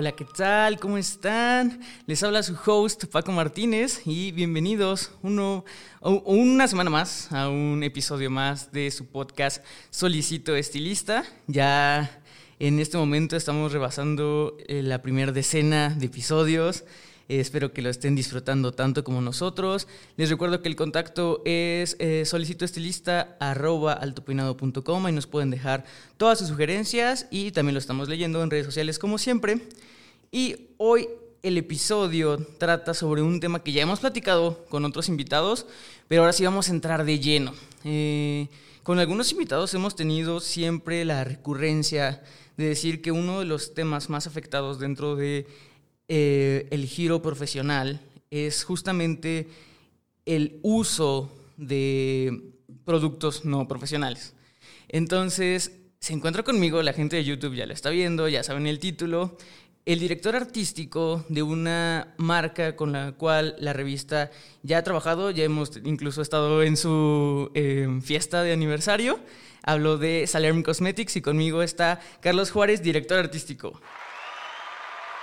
Hola, ¿qué tal? ¿Cómo están? Les habla su host Paco Martínez y bienvenidos uno, una semana más a un episodio más de su podcast Solicito Estilista. Ya en este momento estamos rebasando eh, la primera decena de episodios. Eh, espero que lo estén disfrutando tanto como nosotros. Les recuerdo que el contacto es eh, solicitoestilista.com y nos pueden dejar todas sus sugerencias y también lo estamos leyendo en redes sociales como siempre. Y hoy el episodio trata sobre un tema que ya hemos platicado con otros invitados, pero ahora sí vamos a entrar de lleno. Eh, con algunos invitados hemos tenido siempre la recurrencia de decir que uno de los temas más afectados dentro de eh, el giro profesional es justamente el uso de productos no profesionales. Entonces, se encuentra conmigo, la gente de YouTube ya lo está viendo, ya saben el título, el director artístico de una marca con la cual la revista ya ha trabajado, ya hemos incluso estado en su eh, fiesta de aniversario. Hablo de Salerm Cosmetics y conmigo está Carlos Juárez, director artístico.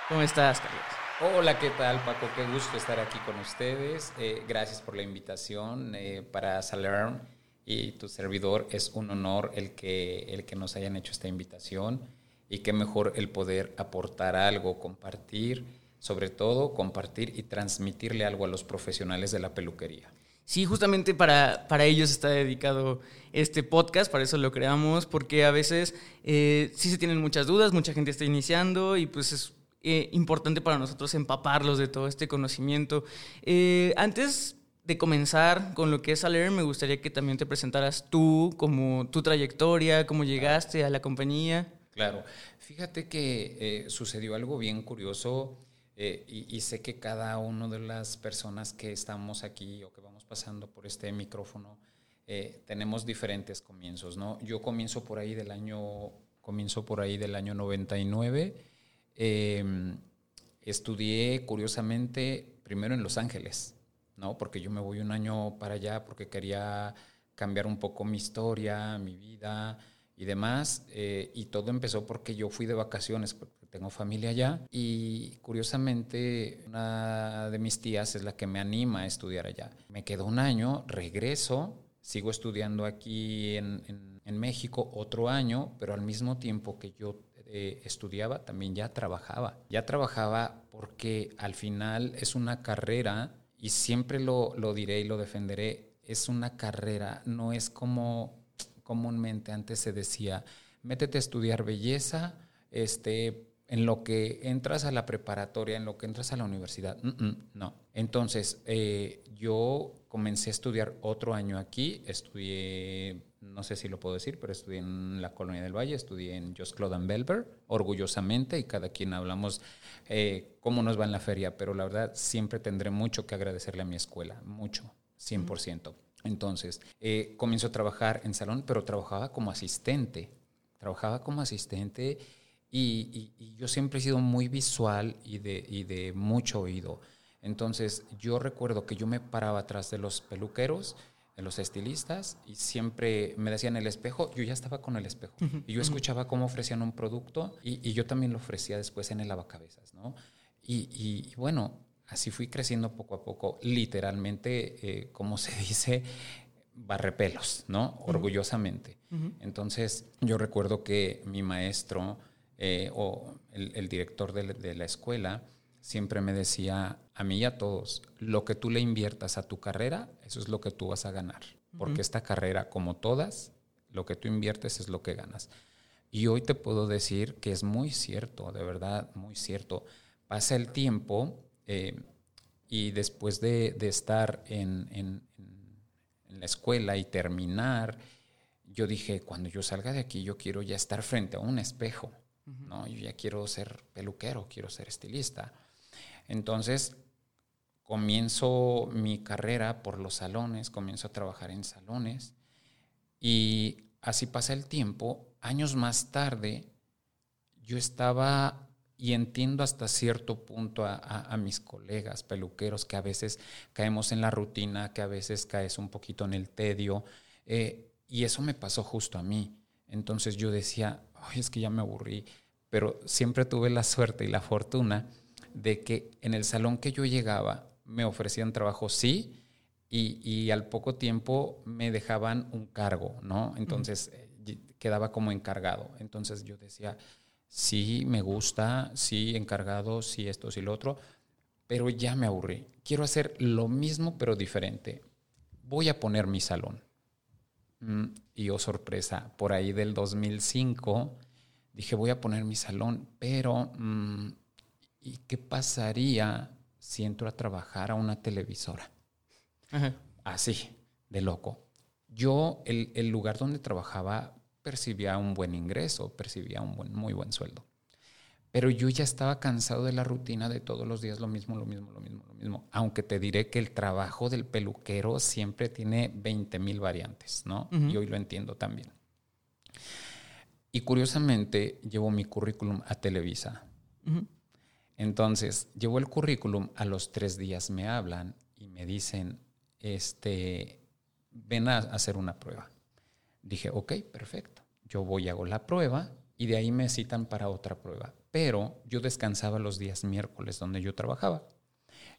¿Cómo estás, Carlos? Hola, ¿qué tal, Paco? Qué gusto estar aquí con ustedes. Eh, gracias por la invitación. Eh, para Salerm y tu servidor es un honor el que, el que nos hayan hecho esta invitación y qué mejor el poder aportar algo, compartir, sobre todo compartir y transmitirle algo a los profesionales de la peluquería. Sí, justamente para, para ellos está dedicado este podcast, para eso lo creamos, porque a veces eh, sí se tienen muchas dudas, mucha gente está iniciando y pues es eh, importante para nosotros empaparlos de todo este conocimiento. Eh, antes de comenzar con lo que es Aler, me gustaría que también te presentaras tú, como tu trayectoria, cómo llegaste a la compañía. Claro, fíjate que eh, sucedió algo bien curioso y, y, sé que cada una de las personas que estamos aquí o que vamos pasando por este micrófono tenemos diferentes comienzos, ¿no? Yo comienzo por ahí del año, comienzo por ahí del año 99 Em, estudié, curiosamente, primero en Los Ángeles, ¿no? Porque yo me voy un año para allá porque quería cambiar un poco mi historia, mi vida y demás. Eh, y todo empezó porque yo fui de vacaciones, porque tengo familia allá. Y curiosamente, una de mis tías es la que me anima a estudiar allá. Me quedo un año, regreso, sigo estudiando aquí en, en México otro año, pero al mismo tiempo que yo eh, estudiaba, también ya trabajaba. Ya trabajaba porque al final es una carrera, y siempre lo, lo diré y lo defenderé, es una carrera, no es como comúnmente antes se decía, métete a estudiar belleza, este, en lo que entras a la preparatoria, en lo que entras a la universidad. no. Entonces, eh, yo comencé a estudiar otro año aquí, estudié no sé si lo puedo decir, pero estudié en la Colonia del Valle, estudié en Just Claude Belver, orgullosamente, y cada quien hablamos eh, cómo nos va en la feria, pero la verdad siempre tendré mucho que agradecerle a mi escuela, mucho, 100%. Entonces, eh, comienzo a trabajar en salón, pero trabajaba como asistente, trabajaba como asistente y, yo siempre he sido muy visual y de, y de mucho oído. Entonces, yo recuerdo que yo me paraba atrás de los peluqueros, de los estilistas y siempre me decían el espejo, yo ya estaba con el espejo y yo escuchaba cómo ofrecían un producto y, yo también lo ofrecía después en el lavacabezas, ¿no? Y, bueno, así fui creciendo poco a poco, literalmente, eh, como se dice, barrepelos, ¿no? Orgullosamente. Entonces, yo recuerdo que mi maestro eh, o el, director de la escuela, siempre me decía a mí y a todos, lo que tú le inviertas a tu carrera, eso es lo que tú vas a ganar. Porque esta carrera, como todas, lo que tú inviertes es lo que ganas. Y hoy te puedo decir que es muy cierto, de verdad, muy cierto. Pasa el tiempo eh, y después de, estar en, en, la escuela y terminar, yo dije, cuando yo salga de aquí, yo quiero ya estar frente a un espejo. ¿no? Yo ya quiero ser peluquero, quiero ser estilista. Entonces, comienzo mi carrera por los salones, comienzo a trabajar en salones y así pasa el tiempo. Años más tarde, yo estaba, y entiendo hasta cierto punto a, mis colegas peluqueros, que a veces caemos en la rutina, que a veces caes un poquito en el tedio, eh, y eso me pasó justo a mí. Entonces yo decía, Ay, es que ya me aburrí, pero siempre tuve la suerte y la fortuna de que en el salón que yo llegaba me ofrecían trabajo, sí, y, al poco tiempo me dejaban un cargo, ¿no? Entonces eh, quedaba como encargado. Entonces yo decía, sí, me gusta, sí, encargado, sí, esto, sí, lo otro, pero ya me aburrí. Quiero hacer lo mismo, pero diferente. Voy a poner mi salón. Mm, y oh sorpresa, por ahí del 2005 dije voy a poner mi salón, pero mm, ¿y qué pasaría si entro a trabajar a una televisora? Así, de loco. Yo, el, el, lugar donde trabajaba, percibía un buen ingreso, percibía un buen, muy buen sueldo. Pero yo ya estaba cansado de la rutina de todos los días lo mismo, lo mismo, lo mismo, lo mismo. Aunque te diré que el trabajo del peluquero siempre tiene 20 mil variantes, ¿no? Y hoy lo entiendo también. Y curiosamente llevo mi currículum a Televisa. Entonces, llevo el currículum, a los tres días me hablan y me dicen, este, ven a hacer una prueba. Dije, ok, perfecto. Yo voy, hago la prueba y de ahí me citan para otra prueba. Pero yo descansaba los días miércoles donde yo trabajaba.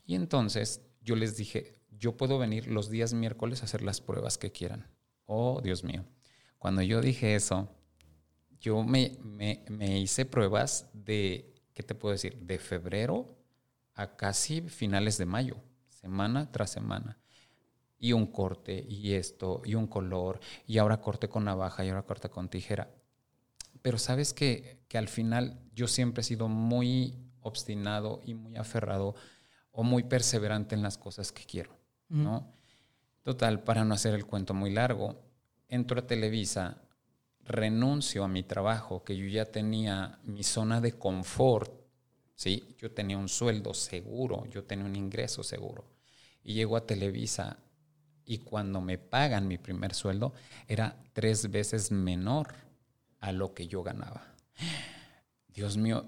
Y entonces yo les dije, yo puedo venir los días miércoles a hacer las pruebas que quieran. Oh, Dios mío. Cuando yo dije eso, yo me, me, hice pruebas de, ¿qué te puedo decir? De febrero a casi finales de mayo, semana tras semana. Y un corte, y esto, y un color, y ahora corte con navaja, y ahora corte con tijera pero sabes que, al final yo siempre he sido muy obstinado y muy aferrado o muy perseverante en las cosas que quiero, ¿no? Total, para no hacer el cuento muy largo, entro a Televisa, renuncio a mi trabajo, que yo ya tenía mi zona de confort, ¿sí? Yo tenía un sueldo seguro, yo tenía un ingreso seguro. Y llego a Televisa y cuando me pagan mi primer sueldo era tres veces menor a lo que yo ganaba. Dios mío,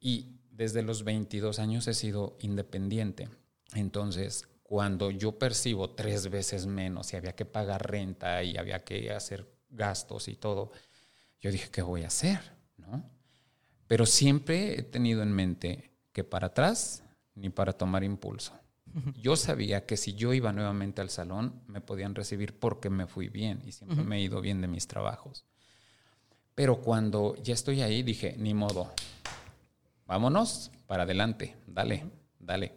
y desde los 22 años he sido independiente. Entonces, cuando yo percibo tres veces menos y había que pagar renta y había que hacer gastos y todo, yo dije, ¿qué voy a hacer? ¿No? Pero siempre he tenido en mente que para atrás ni para tomar impulso. Yo sabía que si yo iba nuevamente al salón, me podían recibir porque me fui bien y siempre me he ido bien de mis trabajos. Pero cuando ya estoy ahí, dije, ni modo, vámonos para adelante, dale, dale.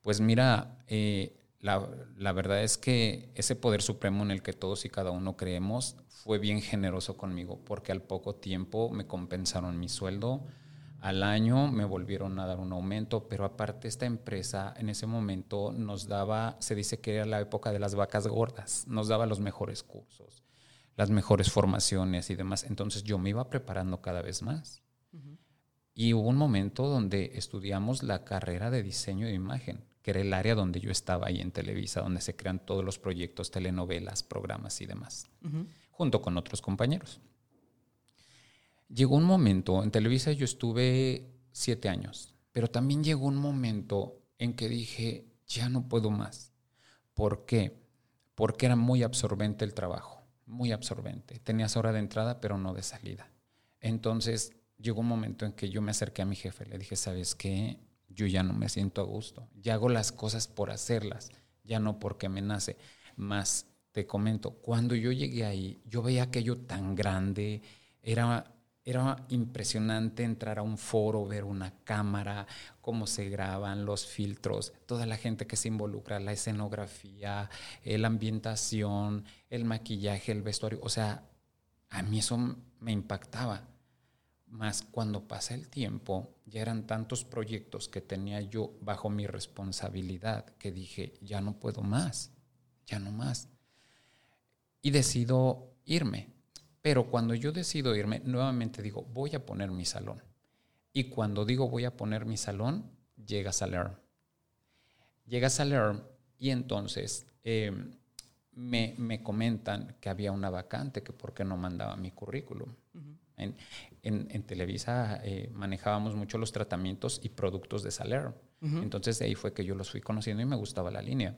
Pues mira, eh, la, la, verdad es que ese poder supremo en el que todos y cada uno creemos fue bien generoso conmigo, porque al poco tiempo me compensaron mi sueldo, al año me volvieron a dar un aumento, pero aparte esta empresa en ese momento nos daba, se dice que era la época de las vacas gordas, nos daba los mejores cursos las mejores formaciones y demás. Entonces yo me iba preparando cada vez más. Y hubo un momento donde estudiamos la carrera de diseño de imagen, que era el área donde yo estaba ahí en Televisa, donde se crean todos los proyectos, telenovelas, programas y demás, junto con otros compañeros. Llegó un momento, en Televisa yo estuve siete años, pero también llegó un momento en que dije, ya no puedo más. ¿Por qué? Porque era muy absorbente el trabajo muy absorbente. Tenías hora de entrada, pero no de salida. Entonces llegó un momento en que yo me acerqué a mi jefe, le dije, ¿sabes qué? Yo ya no me siento a gusto. Ya hago las cosas por hacerlas, ya no porque me nace. Más te comento, cuando yo llegué ahí, yo veía aquello tan grande, era era impresionante entrar a un foro, ver una cámara, cómo se graban, los filtros, toda la gente que se involucra, la escenografía, eh, la ambientación, el maquillaje, el vestuario. O sea, a mí eso me impactaba. Más cuando pasa el tiempo, ya eran tantos proyectos que tenía yo bajo mi responsabilidad que dije, ya no puedo más, ya no más. Y decido irme pero cuando yo decido irme, nuevamente digo, voy a poner mi salón. Y cuando digo voy a poner mi salón, llega Salerno. Llega Salerm y entonces em, me, me, comentan que había una vacante, que por qué no mandaba mi currículum. en, en, Televisa eh, manejábamos mucho los tratamientos y productos de Salerm. Entonces de ahí fue que yo los fui conociendo y me gustaba la línea.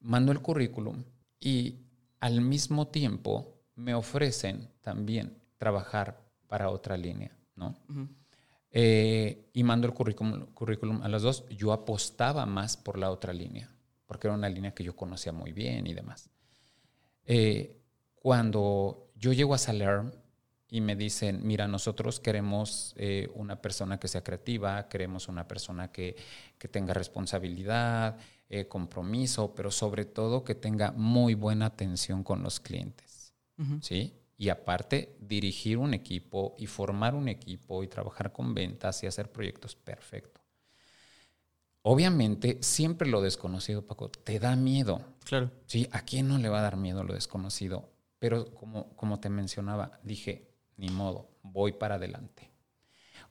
Mando el currículum y al mismo tiempo me ofrecen también trabajar para otra línea, ¿no? Eh, y mando el currículum, currículum a las dos. Yo apostaba más por la otra línea, porque era una línea que yo conocía muy bien y demás. Eh, cuando yo llego a Salerm y me dicen, mira, nosotros queremos eh, una persona que sea creativa, queremos una persona que, que tenga responsabilidad, compromiso, pero sobre todo que tenga muy buena atención con los clientes. ¿Sí? y aparte dirigir un equipo y formar un equipo y trabajar con ventas y hacer proyectos perfecto. Obviamente, siempre lo desconocido, Paco, te da miedo. Claro. Sí, ¿a quién no le va a dar miedo lo desconocido? Pero como, como te mencionaba, dije, ni modo, voy para adelante.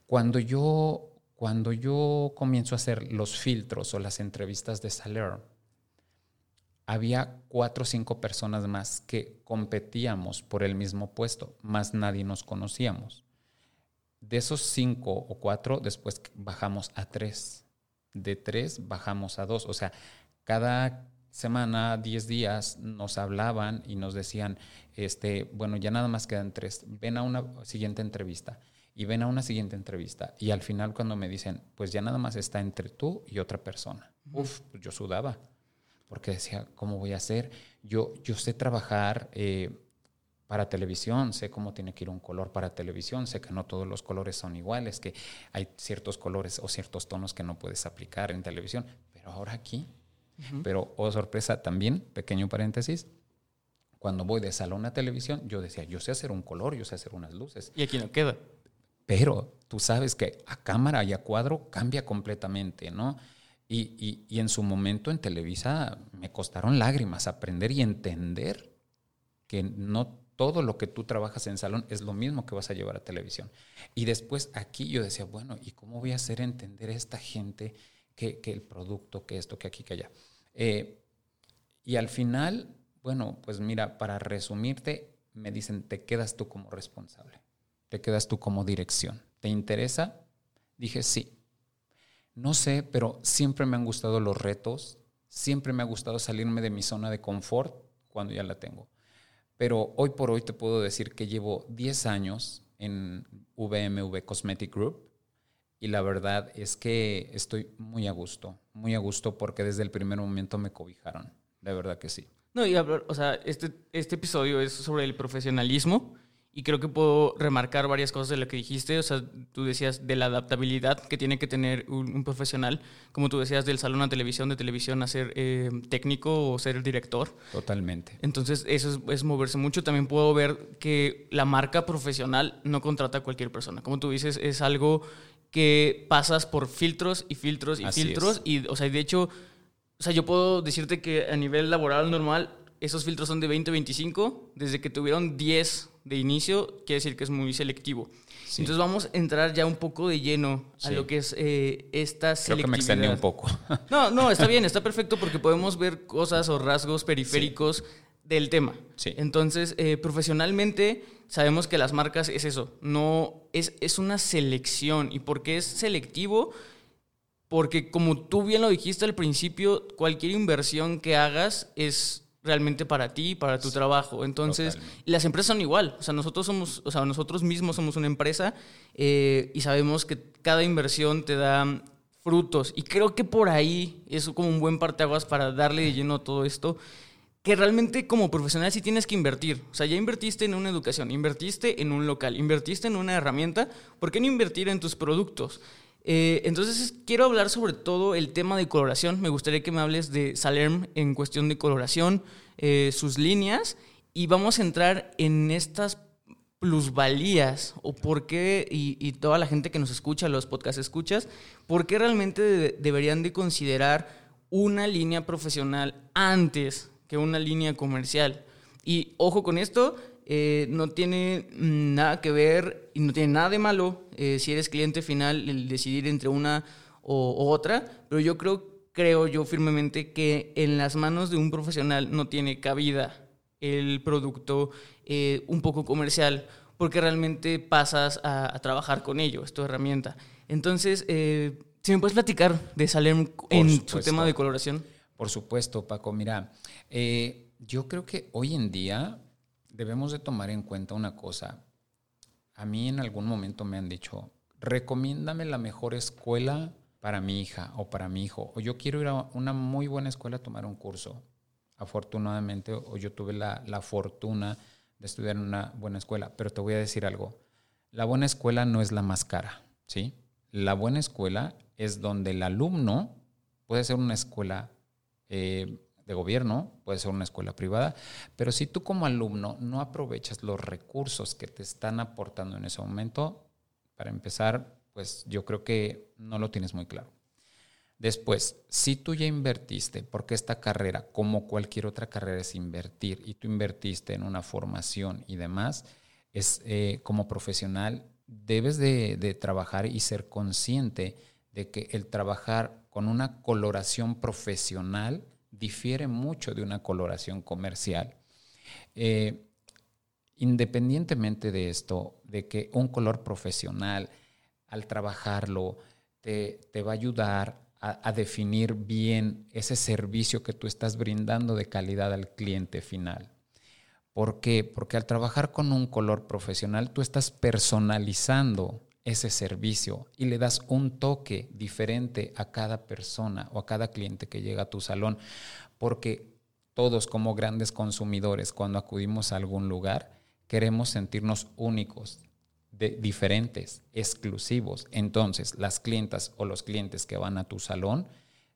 Cuando yo, cuando yo comienzo a hacer los filtros o las entrevistas de Saler, había cuatro o cinco personas más que competíamos por el mismo puesto, más nadie nos conocíamos. De esos cinco o cuatro, después bajamos a tres. De tres bajamos a dos. O sea, cada semana, diez días, nos hablaban y nos decían, este, bueno, ya nada más quedan tres. Ven a una siguiente entrevista y ven a una siguiente entrevista. Y al final cuando me dicen, pues ya nada más está entre tú y otra persona. Uf, pues yo sudaba porque decía, ¿cómo voy a hacer? Yo, yo sé trabajar eh, para televisión, sé cómo tiene que ir un color para televisión, sé que no todos los colores son iguales, que hay ciertos colores o ciertos tonos que no puedes aplicar en televisión, pero ahora aquí, pero, oh sorpresa, también, pequeño paréntesis, cuando voy de salón a televisión, yo decía, yo sé hacer un color, yo sé hacer unas luces. Y aquí no queda. Pero tú sabes que a cámara y a cuadro cambia completamente, ¿no? Y, en su momento en Televisa me costaron lágrimas aprender y entender que no todo lo que tú trabajas en salón es lo mismo que vas a llevar a televisión. Y después aquí yo decía, bueno, ¿y cómo voy a hacer entender a esta gente que, el producto, que esto, que aquí, que allá? Eh, y al final, bueno, pues mira, para resumirte, me dicen, te quedas tú como responsable, te quedas tú como dirección. ¿Te interesa? Dije, sí. No sé, pero siempre me han gustado los retos, siempre me ha gustado salirme de mi zona de confort cuando ya la tengo. Pero hoy por hoy te puedo decir que llevo 10 años en VMV Cosmetic Group y la verdad es que estoy muy a gusto, muy a gusto porque desde el primer momento me cobijaron, de verdad que sí. No, y hablar, o sea, este, este episodio es sobre el profesionalismo y creo que puedo remarcar varias cosas de lo que dijiste. O sea, tú decías de la adaptabilidad que tiene que tener un, profesional, como tú decías, del salón a televisión, de televisión a ser eh, técnico o ser el director. Totalmente. Entonces, eso es, moverse mucho. También puedo ver que la marca profesional no contrata a cualquier persona. Como tú dices, es algo que pasas por filtros y filtros y filtros. Y, o sea, de hecho, o sea, yo puedo decirte que a nivel laboral normal, esos filtros son de 20-25. Desde que tuvieron 10 de inicio, quiere decir que es muy selectivo. Entonces vamos a entrar ya un poco de lleno a lo que es eh, esta selectividad. Creo que me extendí un poco. no, no, está bien, está perfecto porque podemos ver cosas o rasgos periféricos del tema. Entonces, eh, profesionalmente sabemos que las marcas es eso, no es, es una selección. ¿Y por qué es selectivo? Porque como tú bien lo dijiste al principio, cualquier inversión que hagas es realmente para ti, para tu trabajo. Entonces, las empresas son igual. O sea, nosotros somos, o sea, nosotros mismos somos una empresa eh, y sabemos que cada inversión te da frutos. Y creo que por ahí es como un buen parteaguas para darle de lleno a todo esto. Que realmente como profesional sí tienes que invertir. O sea, ya invertiste en una educación, invertiste en un local, invertiste en una herramienta. ¿Por qué no invertir en tus productos? Eh, entonces quiero hablar sobre todo el tema de coloración. Me gustaría que me hables de Salerm en cuestión de coloración, eh, sus líneas, y vamos a entrar en estas plusvalías o por qué, y, toda la gente que nos escucha, los podcast escuchas, por qué realmente deberían de considerar una línea profesional antes que una línea comercial. Y ojo con esto, eh, no tiene nada que ver y no tiene nada de malo eh, si eres cliente final el decidir entre una o, otra, pero yo creo creo yo firmemente que en las manos de un profesional no tiene cabida el producto eh, un poco comercial, porque realmente pasas a, trabajar con ello, es tu herramienta. Entonces, si me puedes platicar de Salem en su tema de coloración. Por supuesto, Paco. Mira, yo creo que hoy en día debemos de tomar en cuenta una cosa. A mí en algún momento me han dicho, recomiéndame la mejor escuela para mi hija o para mi hijo, o yo quiero ir a una muy buena escuela a tomar un curso. Afortunadamente, o yo tuve la, la fortuna de estudiar en una buena escuela, pero te voy a decir algo, la buena escuela no es la más cara, ¿sí? La buena escuela es donde el alumno puede ser una escuela eh, de gobierno, puede ser una escuela privada, pero si tú como alumno no aprovechas los recursos que te están aportando en ese momento, para empezar, pues yo creo que no lo tienes muy claro. Después, si tú ya invertiste, porque esta carrera, como cualquier otra carrera, es invertir, y tú invertiste en una formación y demás, es eh, como profesional, debes de, de trabajar y ser consciente de que el trabajar con una coloración profesional difiere mucho de una coloración comercial. Eh, independientemente de esto, de que un color profesional, al trabajarlo, te, va a ayudar a, a, definir bien ese servicio que tú estás brindando de calidad al cliente final. ¿Por qué? Porque al trabajar con un color profesional, tú estás personalizando ese servicio y le das un toque diferente a cada persona o a cada cliente que llega a tu salón, porque todos como grandes consumidores cuando acudimos a algún lugar queremos sentirnos únicos, diferentes, exclusivos. Entonces, las clientas o los clientes que van a tu salón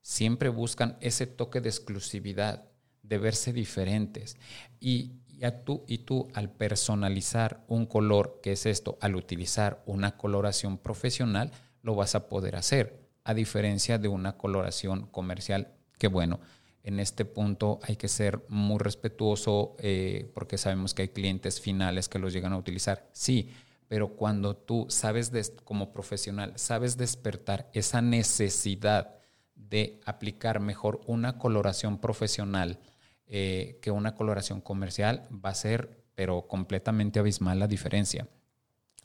siempre buscan ese toque de exclusividad, de verse diferentes. Y y, tú, y tú al personalizar un color, que es esto, al utilizar una coloración profesional, lo vas a poder hacer, a diferencia de una coloración comercial, que bueno, en este punto hay que ser muy respetuoso eh, porque sabemos que hay clientes finales que los llegan a utilizar, sí, pero cuando tú sabes, como profesional, sabes despertar esa necesidad de aplicar mejor una coloración profesional, eh, que una coloración comercial va a ser, pero completamente abismal la diferencia.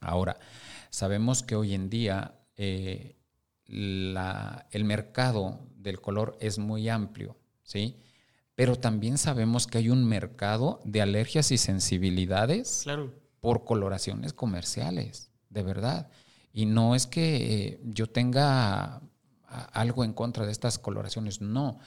Ahora, sabemos que hoy en día eh, el mercado del color es muy amplio, ¿sí? Pero también sabemos que hay un mercado de alergias y sensibilidades por coloraciones comerciales, de verdad. Y no es que eh, yo tenga algo en contra de estas coloraciones, no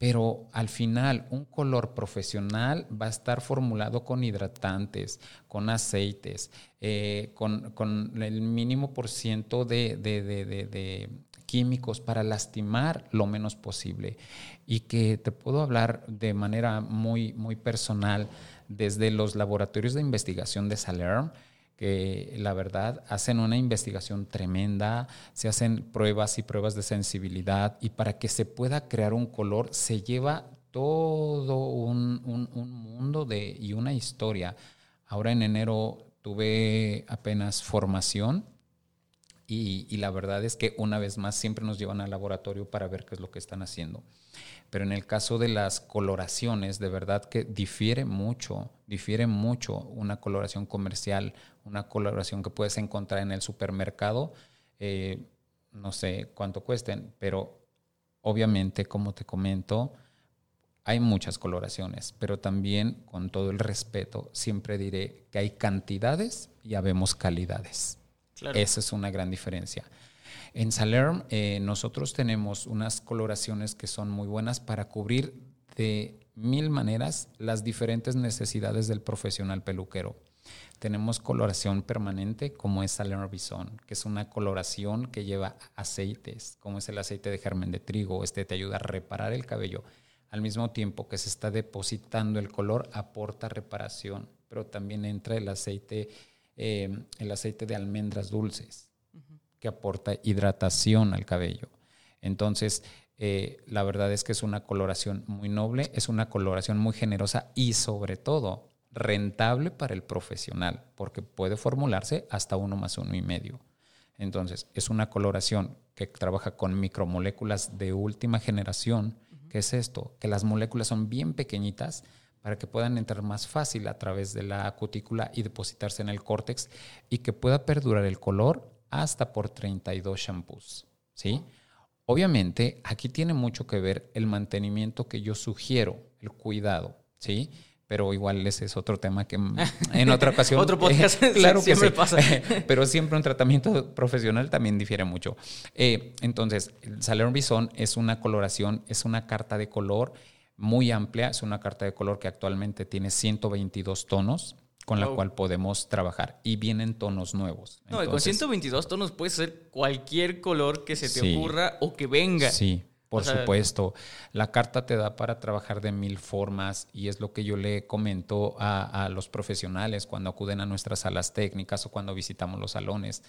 pero al final un color profesional va a estar formulado con hidratantes, con aceites, eh, con, el mínimo por ciento de, químicos para lastimar lo menos posible. Y que te puedo hablar de manera muy, muy personal desde los laboratorios de investigación de Salerm, que la verdad hacen una investigación tremenda, se hacen pruebas y pruebas de sensibilidad y para que se pueda crear un color se lleva todo un, mundo de, y una historia. Ahora en enero tuve apenas formación y, y, la verdad es que una vez más siempre nos llevan al laboratorio para ver qué es lo que están haciendo. Pero en el caso de las coloraciones, de verdad que difiere mucho, difiere mucho una coloración comercial, una coloración que puedes encontrar en el supermercado. Eh, no sé cuánto cuesten, pero obviamente, como te comento, hay muchas coloraciones, pero también con todo el respeto, siempre diré que hay cantidades y habemos calidades. Esa es una gran diferencia. En Salerm eh, nosotros tenemos unas coloraciones que son muy buenas para cubrir de mil maneras las diferentes necesidades del profesional peluquero. Tenemos coloración permanente como es Salerm Bison, que es una coloración que lleva aceites, como es el aceite de germen de trigo. Este te ayuda a reparar el cabello. Al mismo tiempo que se está depositando el color, aporta reparación, pero también entra el aceite, eh, el aceite de almendras dulces que aporta hidratación al cabello. Entonces, eh, la verdad es que es una coloración muy noble, es una coloración muy generosa y sobre todo rentable para el profesional, porque puede formularse hasta uno más uno y medio. Entonces, es una coloración que trabaja con micromoléculas de última generación. ¿Qué es esto? Que las moléculas son bien pequeñitas para que puedan entrar más fácil a través de la cutícula y depositarse en el córtex y que pueda perdurar el color hasta por 32 shampoos. ¿sí? Obviamente, aquí tiene mucho que ver el mantenimiento que yo sugiero, el cuidado, ¿sí? Pero igual ese es otro tema que en otra ocasión. otro podcast, claro siempre pasa. pero siempre un tratamiento profesional también difiere mucho. Eh, entonces, el Salerno Bison es una coloración, es una carta de color muy amplia, es una carta de color que actualmente tiene 122 tonos con la cual podemos trabajar y vienen tonos nuevos. No, con 122 tonos puede ser cualquier color que se te ocurra o que venga. Sí, por supuesto. La carta te da para trabajar de mil formas y es lo que yo le comento a, a los profesionales cuando acuden a nuestras salas técnicas o cuando visitamos los salones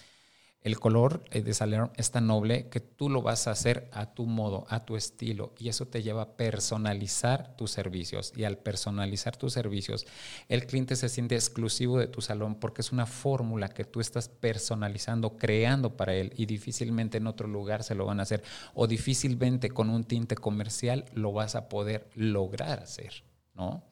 el color eh, de Salerno es tan noble que tú lo vas a hacer a tu modo, a tu estilo, y eso te lleva a personalizar tus servicios. Y al personalizar tus servicios, el cliente se siente exclusivo de tu salón porque es una fórmula que tú estás personalizando, creando para él, y difícilmente en otro lugar se lo van a hacer, o difícilmente con un tinte comercial lo vas a poder lograr hacer, ¿no?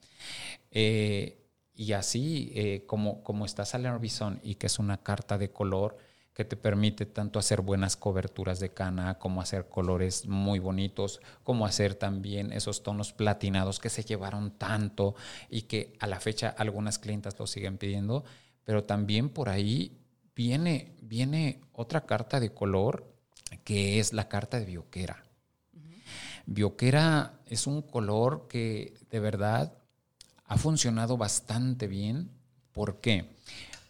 Eh, y así eh, como, como está Salerno Bison y que es una carta de color, que te permite tanto hacer buenas coberturas de cana, como hacer colores muy bonitos, como hacer también esos tonos platinados que se llevaron tanto y que a la fecha algunas clientas lo siguen pidiendo, pero también por ahí viene, viene otra carta de color que es la carta de Bioquera. Bioquera es un color que de verdad ha funcionado bastante bien. ¿Por qué?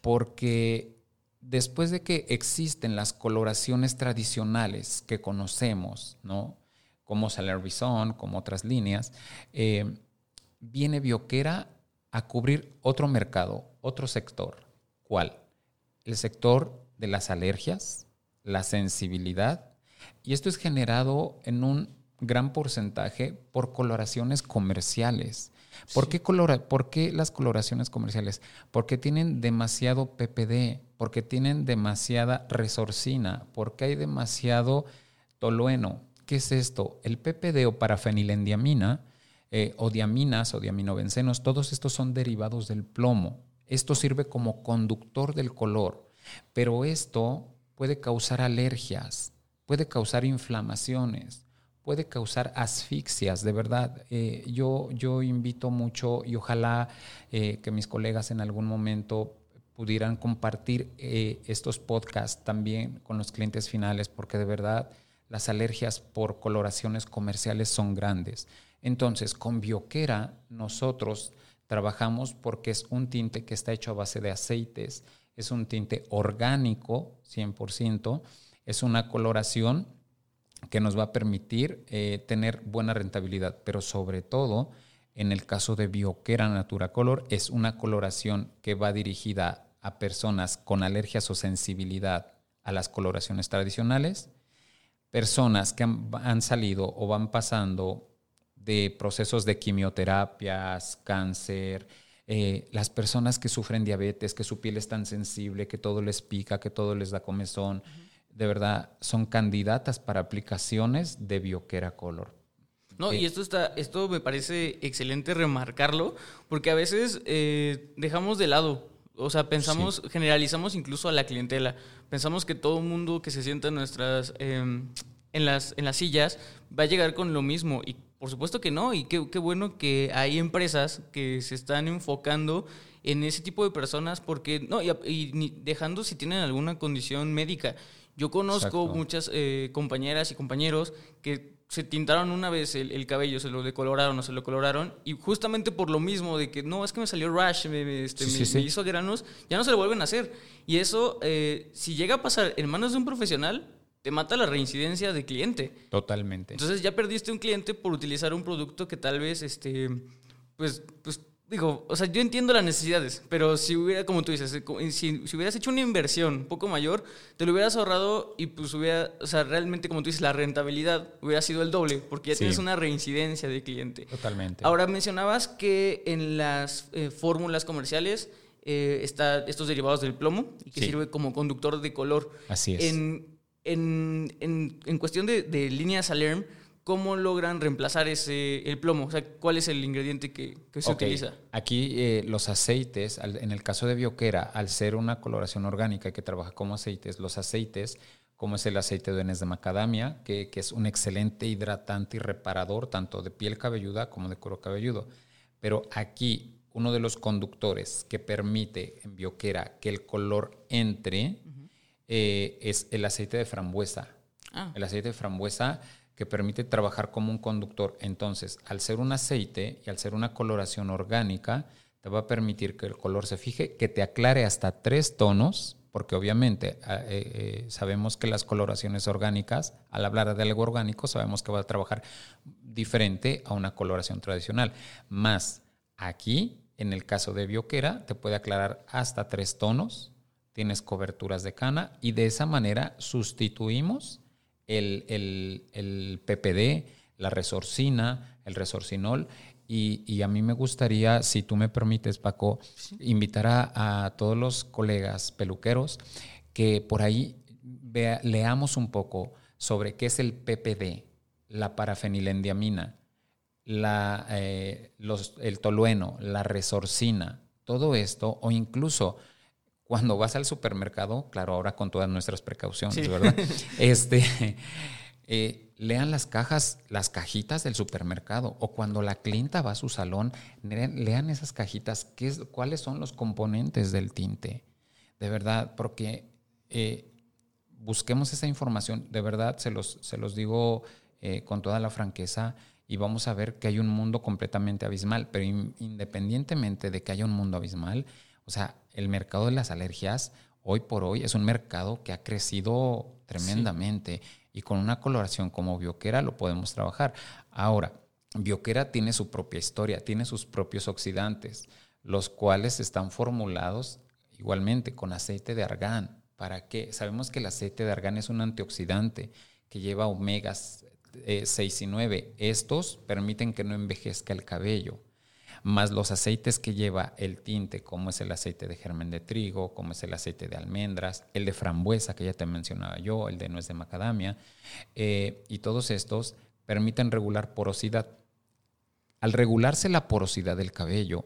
Porque después de que existen las coloraciones tradicionales que conocemos, ¿no? como Saler Bison, como otras líneas, eh, viene Bioquera a cubrir otro mercado, otro sector. ¿Cuál? El sector de las alergias, la sensibilidad, y esto es generado en un gran porcentaje por coloraciones comerciales. ¿Por, qué ¿Por qué las coloraciones comerciales? Porque tienen demasiado PPD, porque tienen demasiada resorcina, porque hay demasiado tolueno. ¿Qué es esto? El PPD o parafenilendiamina eh, o diaminas o diaminobencenos, todos estos son derivados del plomo. Esto sirve como conductor del color, pero esto puede causar alergias, puede causar inflamaciones, puede causar asfixias, de verdad. Eh, yo, yo invito mucho y ojalá eh, que mis colegas en algún momento pudieran compartir eh, estos podcasts también con los clientes finales, porque de verdad las alergias por coloraciones comerciales son grandes. Entonces, con Bioquera nosotros trabajamos porque es un tinte que está hecho a base de aceites, es un tinte orgánico, 100%, es una coloración que nos va a permitir eh, tener buena rentabilidad, pero sobre todo en el caso de Bioquera Natura Color es una coloración que va dirigida a personas con alergias o sensibilidad a las coloraciones tradicionales, personas que han, salido o van pasando de procesos de quimioterapias, cáncer, eh, las personas que sufren diabetes, que su piel es tan sensible, que todo les pica, que todo les da comezón de verdad son candidatas para aplicaciones de Bioquera Color. No, y eh, esto está, esto me parece excelente remarcarlo, porque a veces eh, dejamos de lado, o sea, pensamos, generalizamos incluso a la clientela, pensamos que todo el mundo que se sienta en nuestras, em, en las, en las sillas va a llegar con lo mismo, y por supuesto que no, y qué, qué bueno que hay empresas que se están enfocando en ese tipo de personas, porque, no, y, y dejando si tienen alguna condición médica. Yo conozco muchas eh, compañeras y compañeros que se tintaron una vez el, cabello, se lo decoloraron o se lo coloraron, y justamente por lo mismo de que no, es que me salió rash, me, este, hizo granos, ya no se lo vuelven a hacer. Y eso, eh, si llega a pasar en manos de un profesional, te mata la reincidencia de cliente. Totalmente. Entonces ya perdiste un cliente por utilizar un producto que tal vez, este, pues, pues digo, o sea, yo entiendo las necesidades, pero si hubiera, como tú dices, si, si, hubieras hecho una inversión un poco mayor, te lo hubieras ahorrado y pues hubiera, o sea, realmente, como tú dices, la rentabilidad hubiera sido el doble, porque ya tienes una reincidencia de cliente. Totalmente. Ahora mencionabas que en las eh, fórmulas comerciales eh, está estos derivados del plomo y que Sí. sirve como conductor de color. Así es. En, en, en, en cuestión de, de líneas Alerm, ¿cómo logran reemplazar ese, el plomo? O sea, ¿cuál es el ingrediente que, que se utiliza? Aquí eh, los aceites, al- en el caso de Bioquera, al ser una coloración orgánica que trabaja como aceites, los aceites, como es el aceite de nuez de macadamia, que, que es un excelente hidratante y reparador tanto de piel cabelluda como de cuero cabelludo. Pero aquí uno de los conductores que permite en Bioquera que el color entre eh, es el aceite de frambuesa. Ah. El aceite de frambuesa que permite trabajar como un conductor. Entonces, al ser un aceite y al ser una coloración orgánica, te va a permitir que el color se fije, que te aclare hasta tres tonos, porque obviamente ah, eh, eh, sabemos que las coloraciones orgánicas, al hablar de algo orgánico, sabemos que va a trabajar diferente a una coloración tradicional. Más aquí, en el caso de Bioquera, te puede aclarar hasta tres tonos, tienes coberturas de cana y de esa manera sustituimos el, el- el PPD, la resorcina, el resorcinol. Y, y a mí me gustaría, si tú me permites, Paco, invitar a, todos los colegas peluqueros que por ahí vea- leamos un poco sobre qué es el PPD, la parafenilendiamina, la, eh, los- el tolueno, la resorcina, todo esto, o incluso cuando vas al supermercado, claro, ahora con todas nuestras precauciones, Sí. ¿verdad? Este, eh, lean las cajas, las cajitas del supermercado, o cuando la clienta va a su salón, lean, esas cajitas, qué es, cuáles son los componentes del tinte, de verdad, porque eh, busquemos esa información, de verdad, se los, se los digo eh, con toda la franqueza, y vamos a ver que hay un mundo completamente abismal, pero in- independientemente de que haya un mundo abismal, o sea, el mercado de las alergias hoy por hoy es un mercado que ha crecido tremendamente y con una coloración como Bioquera lo podemos trabajar. Ahora, Bioquera tiene su propia historia, tiene sus propios oxidantes, los cuales están formulados igualmente con aceite de argán. ¿Para qué? Sabemos que el aceite de argán es un antioxidante que lleva omegas eh, 6 y 9. Estos permiten que no envejezca el cabello más los aceites que lleva el tinte, como es el aceite de germen de trigo, como es el aceite de almendras, el de frambuesa, que ya te mencionaba yo, el de nuez de macadamia, eh, y todos estos permiten regular porosidad. Al regularse la porosidad del cabello,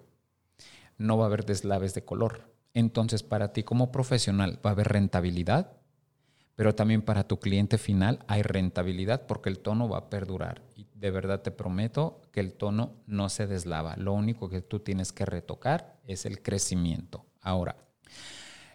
no va a haber deslaves de color. Entonces, para ti como profesional va a haber rentabilidad, pero también para tu cliente final hay rentabilidad porque el tono va a perdurar. Y de verdad te prometo que el tono no se deslava. Lo único que tú tienes que retocar es el crecimiento. Ahora,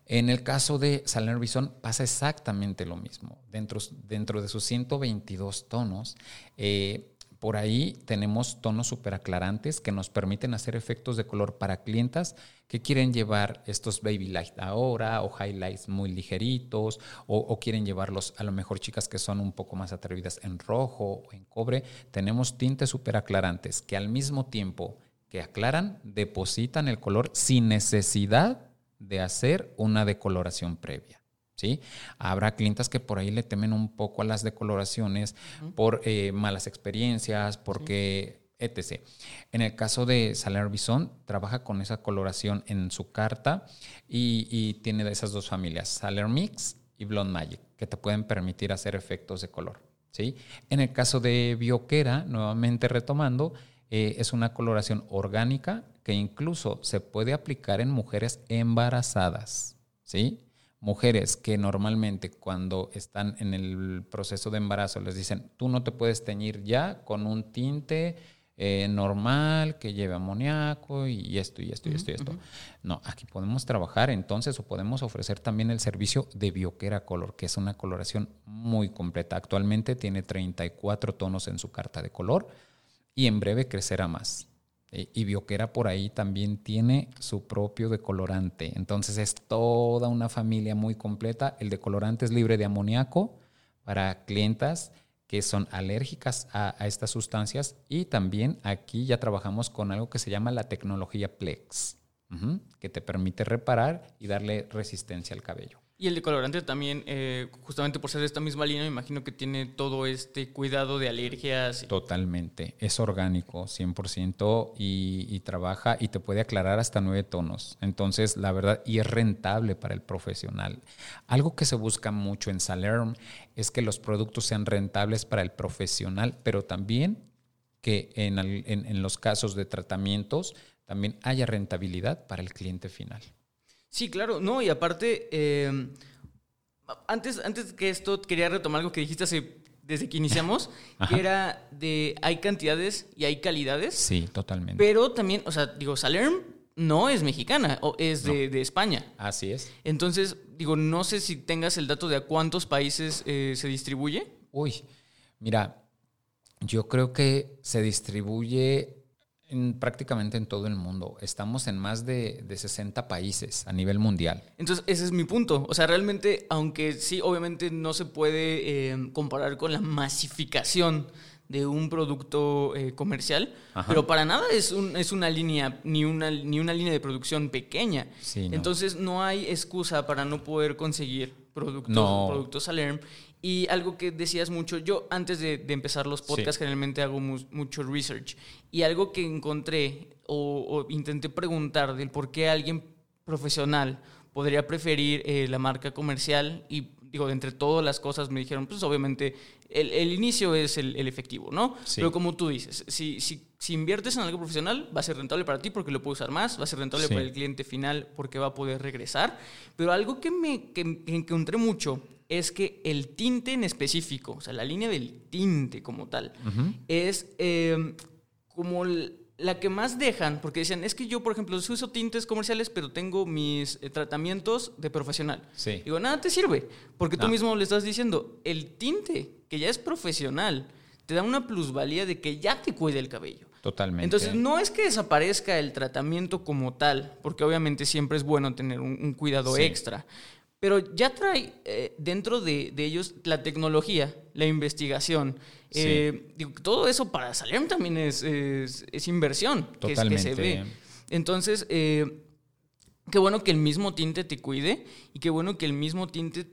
en el caso de Saler Bison pasa exactamente lo mismo. Dentro, dentro de sus 122 tonos, eh, por ahí tenemos tonos superaclarantes que nos permiten hacer efectos de color para clientas que quieren llevar estos baby light ahora o highlights muy ligeritos o, o quieren llevarlos a lo mejor chicas que son un poco más atrevidas en rojo o en cobre. Tenemos tintes superaclarantes que al mismo tiempo que aclaran, depositan el color sin necesidad de hacer una decoloración previa. ¿Sí? Habrá clientas que por ahí le temen un poco a las decoloraciones por eh, malas experiencias, porque etc. En el caso de Saler Bison, trabaja con esa coloración en su carta y, y tiene de esas dos familias, Saler Mix y Blonde Magic, que te pueden permitir hacer efectos de color. ¿sí? En el caso de Bioquera, nuevamente retomando, eh, es una coloración orgánica que incluso se puede aplicar en mujeres embarazadas. ¿sí? Mujeres que normalmente cuando están en el proceso de embarazo les dicen, tú no te puedes teñir ya con un tinte eh, normal que lleve amoníaco y esto y esto y esto y esto. No, aquí podemos trabajar entonces o podemos ofrecer también el servicio de Bioquera Color, que es una coloración muy completa. Actualmente tiene 34 tonos en su carta de color y en breve crecerá más. Eh, Y Bioquera por ahí también tiene su propio decolorante. Entonces es toda una familia muy completa. El decolorante es libre de amoníaco para clientas que son alérgicas a, a estas sustancias. Y también aquí ya trabajamos con algo que se llama la tecnología Plex, que te permite reparar y darle resistencia al cabello. Y el decolorante también, eh, justamente por ser de esta misma línea, me imagino que tiene todo este cuidado de alergias. Totalmente. Es orgánico, 100%, y, y trabaja y te puede aclarar hasta nueve tonos. Entonces, la verdad, y es rentable para el profesional. Algo que se busca mucho en Salerm es que los productos sean rentables para el profesional, pero también que en, los casos de tratamientos también haya rentabilidad para el cliente final. Sí, claro, no, y aparte, eh, antes, antes que esto, quería retomar algo que dijiste hace, desde que iniciamos, que era de hay cantidades y hay calidades. Sí, totalmente. Pero también, o sea, digo, Salerm no es mexicana, o es de, de España. Así es. Entonces, digo, no sé si tengas el dato de a cuántos países eh, se distribuye. Uy, mira, yo creo que se distribuye en, prácticamente en todo el mundo. Estamos en más de, de, 60 países a nivel mundial. Entonces, ese es mi punto. O sea, realmente, aunque sí, obviamente no se puede eh, comparar con la masificación de un producto eh, comercial, Ajá. pero para nada es, un, es una línea, ni una, ni una línea de producción pequeña. Sí, no. Entonces, no hay excusa para no poder conseguir productos, No. productos Salerm. Y algo que decías mucho, yo antes de, de empezar los podcasts Sí. generalmente hago mu- mucho research. Y algo que encontré o, o intenté preguntar del por qué alguien profesional podría preferir eh, la marca comercial y digo, de entre todas las cosas me dijeron, pues obviamente el, el inicio es el, el efectivo, ¿no? Sí. Pero como tú dices, si, si, si inviertes en algo profesional, va a ser rentable para ti porque lo puedes usar más, va a ser rentable Sí. para el cliente final porque va a poder regresar. Pero algo que me que, que encontré mucho es que el tinte en específico, o sea, la línea del tinte como tal, es eh, como la que más dejan, porque decían, es que yo, por ejemplo, uso tintes comerciales, pero tengo mis eh, tratamientos de profesional. Sí. Digo, nada te sirve, porque tú mismo le estás diciendo, el tinte, que ya es profesional, te da una plusvalía de que ya te cuida el cabello. Totalmente. Entonces, no es que desaparezca el tratamiento como tal, porque obviamente siempre es bueno tener un, un cuidado Sí. extra, pero ya trae eh, dentro de, de ellos la tecnología, la investigación. Sí. eh, digo, todo eso para Salerm también es, es- es inversión que, es- que se Totalmente. ve. Entonces, eh, qué bueno que el mismo tinte te cuide y qué bueno que el mismo tinte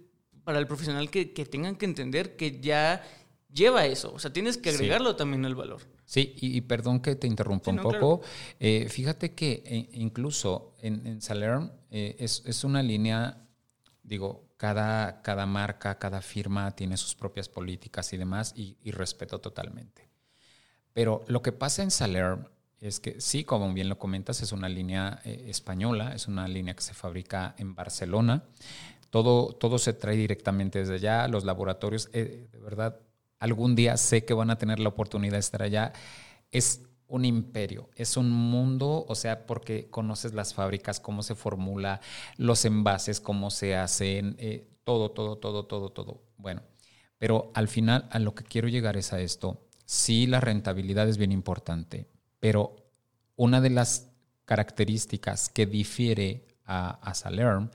para el profesional que, que tengan que entender que ya lleva eso. O sea, tienes que Sí. agregarlo también al valor. Sí, y, y perdón que te interrumpa Sí, un poco. Eh, fíjate que incluso en, en Salerm es, es una línea, digo, cada, cada marca, cada firma tiene sus propias políticas y demás, y, respeto totalmente. Pero lo que pasa en Salerm es que sí, como bien lo comentas, es una línea eh, española, es una línea que se fabrica en Barcelona. Todo, todo se trae directamente desde allá. Los laboratorios, eh, de verdad, algún día sé que van a tener la oportunidad de estar allá. Un imperio, es un mundo, o sea, porque conoces las fábricas, cómo se formula, los envases, cómo se hacen, eh, todo, todo, todo, todo, todo. Bueno, pero al final a lo que quiero llegar es a esto. Sí, la rentabilidad es bien importante, pero una de las características que difiere a, a Salerm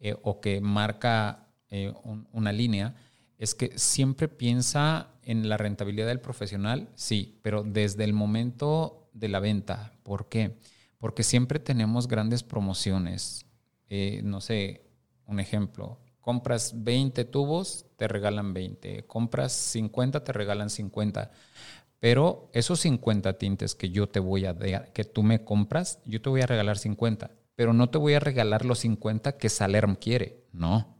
eh, o que marca eh, un- una línea es que siempre piensa en la rentabilidad del profesional, sí, pero desde el momento de la venta. ¿Por qué? Porque siempre tenemos grandes promociones. Eh, no sé, un ejemplo, compras 20 tubos, te regalan 20, compras 50, te regalan 50. Pero esos 50 tintes que yo te voy a dar, que tú me compras, yo te voy a regalar 50, pero no te voy a regalar los 50 que Salerm quiere, no.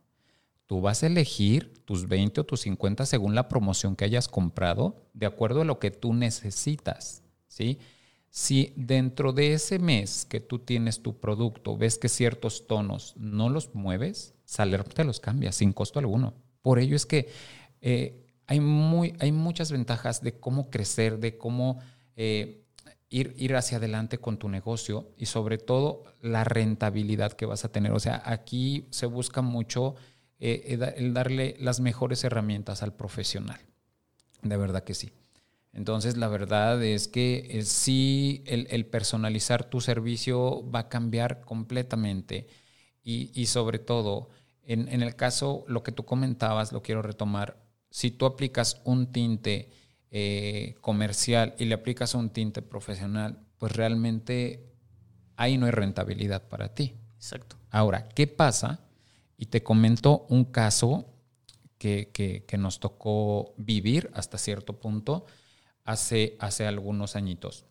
Tú vas a elegir tus 20 o tus 50 según la promoción que hayas comprado, de acuerdo a lo que tú necesitas, ¿sí? Si dentro de ese mes que tú tienes tu producto ves que ciertos tonos no los mueves, Salerm te los cambia sin costo alguno. Por ello es que eh, hay, muy, hay muchas ventajas de cómo crecer, de cómo eh, ir, ir hacia adelante con tu negocio y sobre todo la rentabilidad que vas a tener. O sea, aquí se busca mucho eh, el da- el darle las mejores herramientas al profesional. De verdad que sí. Entonces, la verdad es que eh, sí, el, el personalizar tu servicio va a cambiar completamente. Y, y sobre todo, en, en el caso, lo que tú comentabas, lo quiero retomar, si tú aplicas un tinte eh, comercial y le aplicas un tinte profesional, pues realmente ahí no hay rentabilidad para ti. Exacto. Ahora, ¿qué pasa Y te comento un caso que, que, nos tocó vivir hasta cierto punto hace, hace algunos añitos.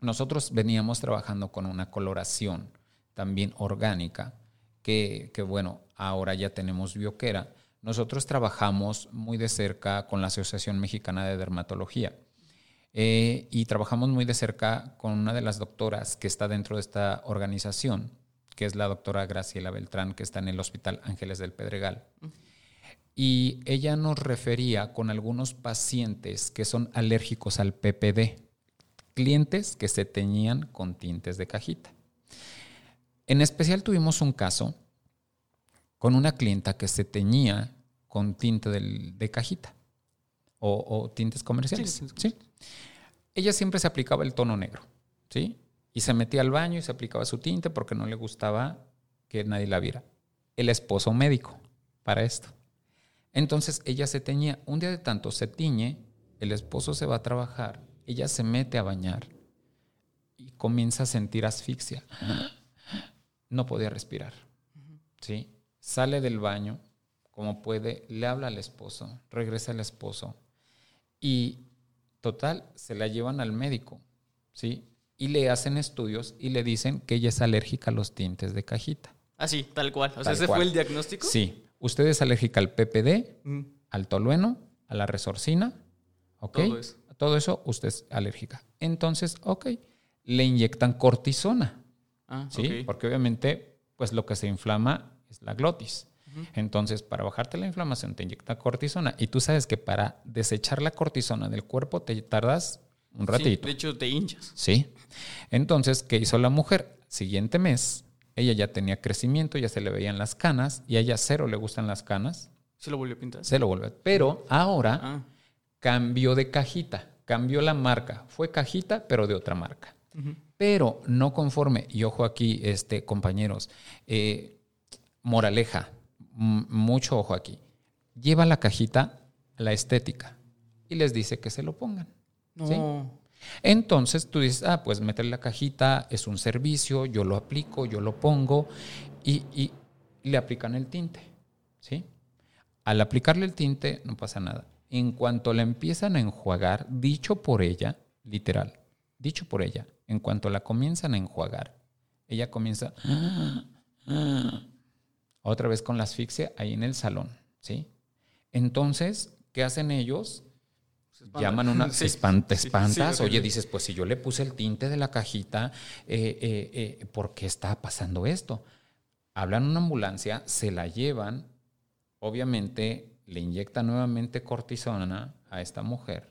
Nosotros veníamos trabajando con una coloración también orgánica, que, que bueno, ahora ya tenemos bioquera. Nosotros trabajamos muy de cerca con la Asociación Mexicana de Dermatología. Eh, y trabajamos muy de cerca con una de las doctoras que está dentro de esta organización, que es la doctora Graciela Beltrán, que está en el Hospital Ángeles del Pedregal. Y ella nos refería con algunos pacientes que son alérgicos al PPD, clientes que se teñían con tintes de cajita. En especial tuvimos un caso con una clienta que se teñía con tinte de cajita o, tintes comerciales. Sí, Ella siempre se aplicaba el tono negro, ¿sí? Y se metía al baño y se aplicaba su tinte porque no le gustaba que nadie la viera. El esposo médico para esto. Entonces ella se teñía. Un día de tanto se tiñe, el esposo se va a trabajar, ella se mete a bañar y comienza a sentir asfixia. No podía respirar. ¿Sí? Sale del baño como puede, le habla al esposo, regresa al esposo y total, se la llevan al médico, ¿sí? Y le hacen estudios y le dicen que ella es alérgica a los tintes de cajita. Ah, sí, tal cual. O sea, ¿ese fue el diagnóstico? Sí. Usted es alérgica al PPD, mm. al tolueno, a la resorcina, ¿ok? Todo eso. Todo eso usted es alérgica. Entonces, ok, le inyectan cortisona, ah, ¿sí? Porque obviamente, pues lo que se inflama es la glotis. Entonces, para bajarte la inflamación te inyecta cortisona y tú sabes que para desechar la cortisona del cuerpo te tardas un ratito. de hecho, te hinchas. Sí. Entonces, ¿qué hizo la mujer? Siguiente mes, ella ya tenía crecimiento, ya se le veían las canas y a ella cero le gustan las canas. ¿Se lo volvió a pintar? Se lo volvió. Pero ahora ah. cambió de cajita, cambió la marca. Fue cajita, pero de otra marca. Pero no conforme, y ojo aquí, este, compañeros, eh, moraleja, mucho ojo aquí, lleva la cajita la estética y les dice que se lo pongan. Entonces tú dices, ah, pues meter la cajita es un servicio, yo lo aplico, yo lo pongo y, le aplican el tinte. ¿sí? Al aplicarle el tinte no pasa nada. En cuanto la empiezan a enjuagar, dicho por ella, literal, dicho por ella, en cuanto la comienzan a enjuagar, ella comienza otra vez con la asfixia ahí en el salón, ¿sí? Entonces, ¿qué hacen ellos? Llaman una... Sí, espantas. Oye, dices, pues si yo le puse el tinte de la cajita, eh, eh, eh, ¿por qué está pasando esto? Hablan una ambulancia, se la llevan, obviamente le inyectan nuevamente cortisona a esta mujer.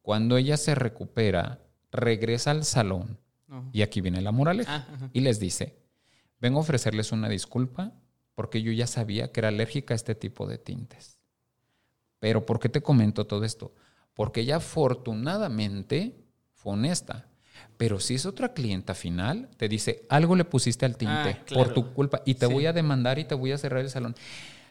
Cuando ella se recupera, regresa al salón, y aquí viene la moraleja, ah, y les dice, vengo a ofrecerles una disculpa porque yo ya sabía que era alérgica a este tipo de tintes. Pero ¿por qué te comento todo esto? Porque ella afortunadamente fue honesta. Pero si es otra clienta final, te dice, algo le pusiste al tinte ah, por tu culpa y te voy a demandar y te voy a cerrar el salón.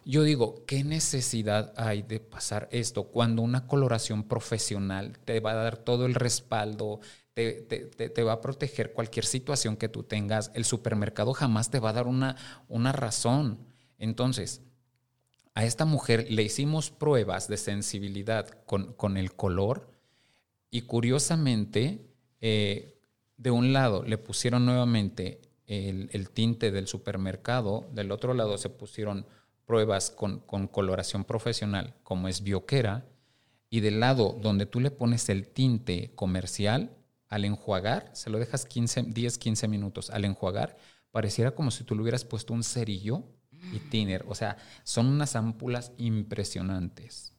Yo digo, ¿qué necesidad hay de pasar esto cuando una coloración profesional te va a dar todo el respaldo, te, va a proteger cualquier situación que tú tengas. El supermercado jamás te va a dar una, una razón. Entonces, a esta mujer le hicimos pruebas de sensibilidad con, el color y curiosamente, eh, de un lado le pusieron nuevamente el, el, tinte del supermercado, del otro lado se pusieron pruebas con, con coloración profesional, como es bioquera, y del lado donde tú le pones el tinte comercial, al enjuagar, se lo dejas 15, 10, 15 minutos, al enjuagar, pareciera como si tú le hubieras puesto un cerillo y tiner. O sea, son unas ámpulas impresionantes.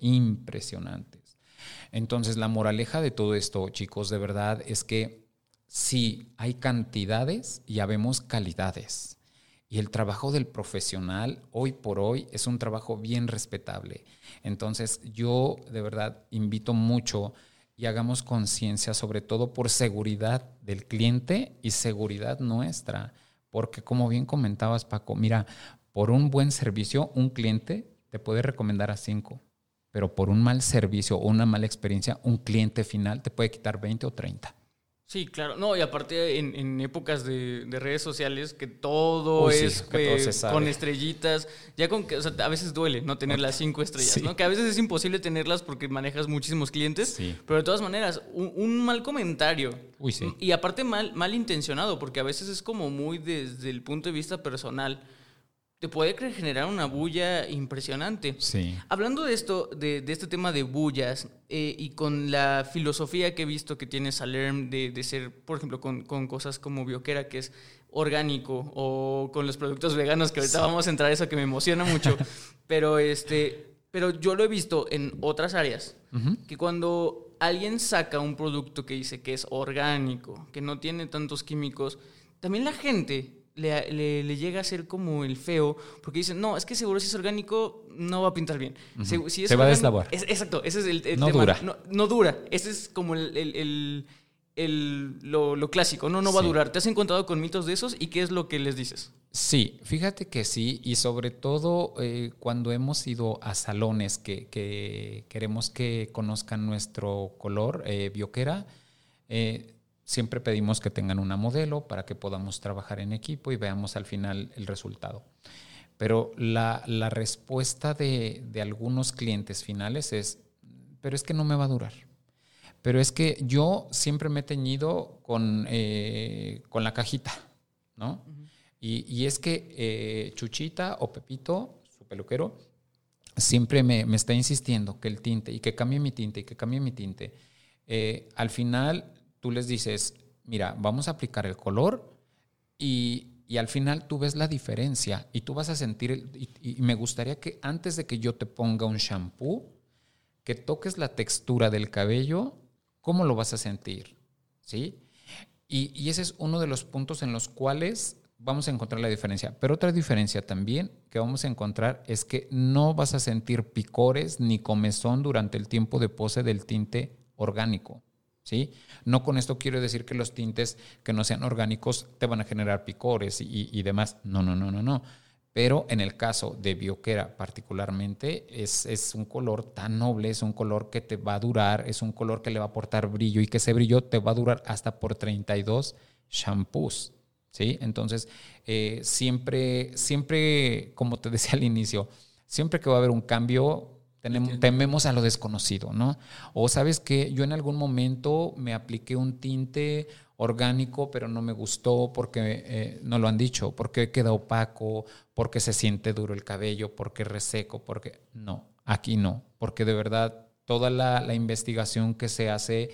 Impresionantes. Entonces, la moraleja de todo esto, chicos, de verdad, es que sí hay cantidades y habemos calidades. Y el trabajo del profesional hoy por hoy es un trabajo bien respetable. Entonces, yo de verdad invito mucho y hagamos conciencia, sobre todo por seguridad del cliente y seguridad nuestra. Porque como bien comentabas, Paco, mira, por un buen servicio, un cliente te puede recomendar a cinco, pero por un mal servicio o una mala experiencia, un cliente final te puede quitar 20 o 30. Sí, claro. No, y aparte en, en épocas de, de, redes sociales que todo Uy, sí, es todo sabe. con estrellitas, ya con que, o sea, a veces duele no tener las cinco estrellas, Sí. ¿no? Que a veces es imposible tenerlas porque manejas muchísimos clientes, Sí. pero de todas maneras, un, un mal comentario. Uy, sí. Y aparte mal, mal intencionado, porque a veces es como muy desde el punto de vista personal. Te puede generar una bulla impresionante. Sí. Hablando de esto, de, de este tema de bullas, eh, y con la filosofía que he visto que tiene Salerm de, de ser, por ejemplo, con, con cosas como Bioquera, que es orgánico, o con los productos veganos, que ahorita vamos a entrar a eso que me emociona mucho, pero, este, pero yo lo he visto en otras áreas, que cuando alguien saca un producto que dice que es orgánico, que no tiene tantos químicos, también la gente le, le- le llega a ser como el feo, porque dicen, no, es que seguro si es orgánico no va a pintar bien. Se, si es Se va a deslavar. es- exacto, ese es el, el No tema. dura. No, no dura. Ese es como el, el- el- lo, lo clásico. No, no va a durar. ¿Te has encontrado con mitos de esos y qué es lo que les dices? Sí, fíjate que sí, y sobre todo eh, cuando hemos ido a salones que, que queremos que conozcan nuestro color eh, bioquera, eh, siempre pedimos que tengan una modelo para que podamos trabajar en equipo y veamos al final el resultado. Pero la, la respuesta de, de algunos clientes finales es, pero es que no me va a durar. Pero es que yo siempre me he teñido con, eh, con la cajita, ¿no? Y, y es que eh, Chuchita o Pepito, su peluquero, siempre me, me está insistiendo que el tinte y que cambie mi tinte y que cambie mi tinte. Eh, al final tú les dices, mira, vamos a aplicar el color y, y al final tú ves la diferencia y tú vas a sentir, el- y, me gustaría que antes de que yo te ponga un shampoo, que toques la textura del cabello, ¿cómo lo vas a sentir? ¿Sí? Y, y ese es uno de los puntos en los cuales vamos a encontrar la diferencia. Pero otra diferencia también que vamos a encontrar es que no vas a sentir picores ni comezón durante el tiempo de pose del tinte orgánico. ¿Sí? No con esto quiero decir que los tintes que no sean orgánicos te van a generar picores y, y demás. No, no, no, no, no. Pero en el caso de Bioquera particularmente, es, es un color tan noble, es un color que te va a durar, es un color que le va a aportar brillo y que ese brillo te va a durar hasta por 32 shampoos. ¿sí? Entonces, eh, siempre, siempre, como te decía al inicio, siempre que va a haber un cambio, tenemos, tememos a lo desconocido, ¿no? O sabes que yo en algún momento me apliqué un tinte orgánico, pero no me gustó porque eh, no lo han dicho, porque queda opaco, porque se siente duro el cabello, porque reseco, porque no, aquí no, porque de verdad toda la, la investigación que se hace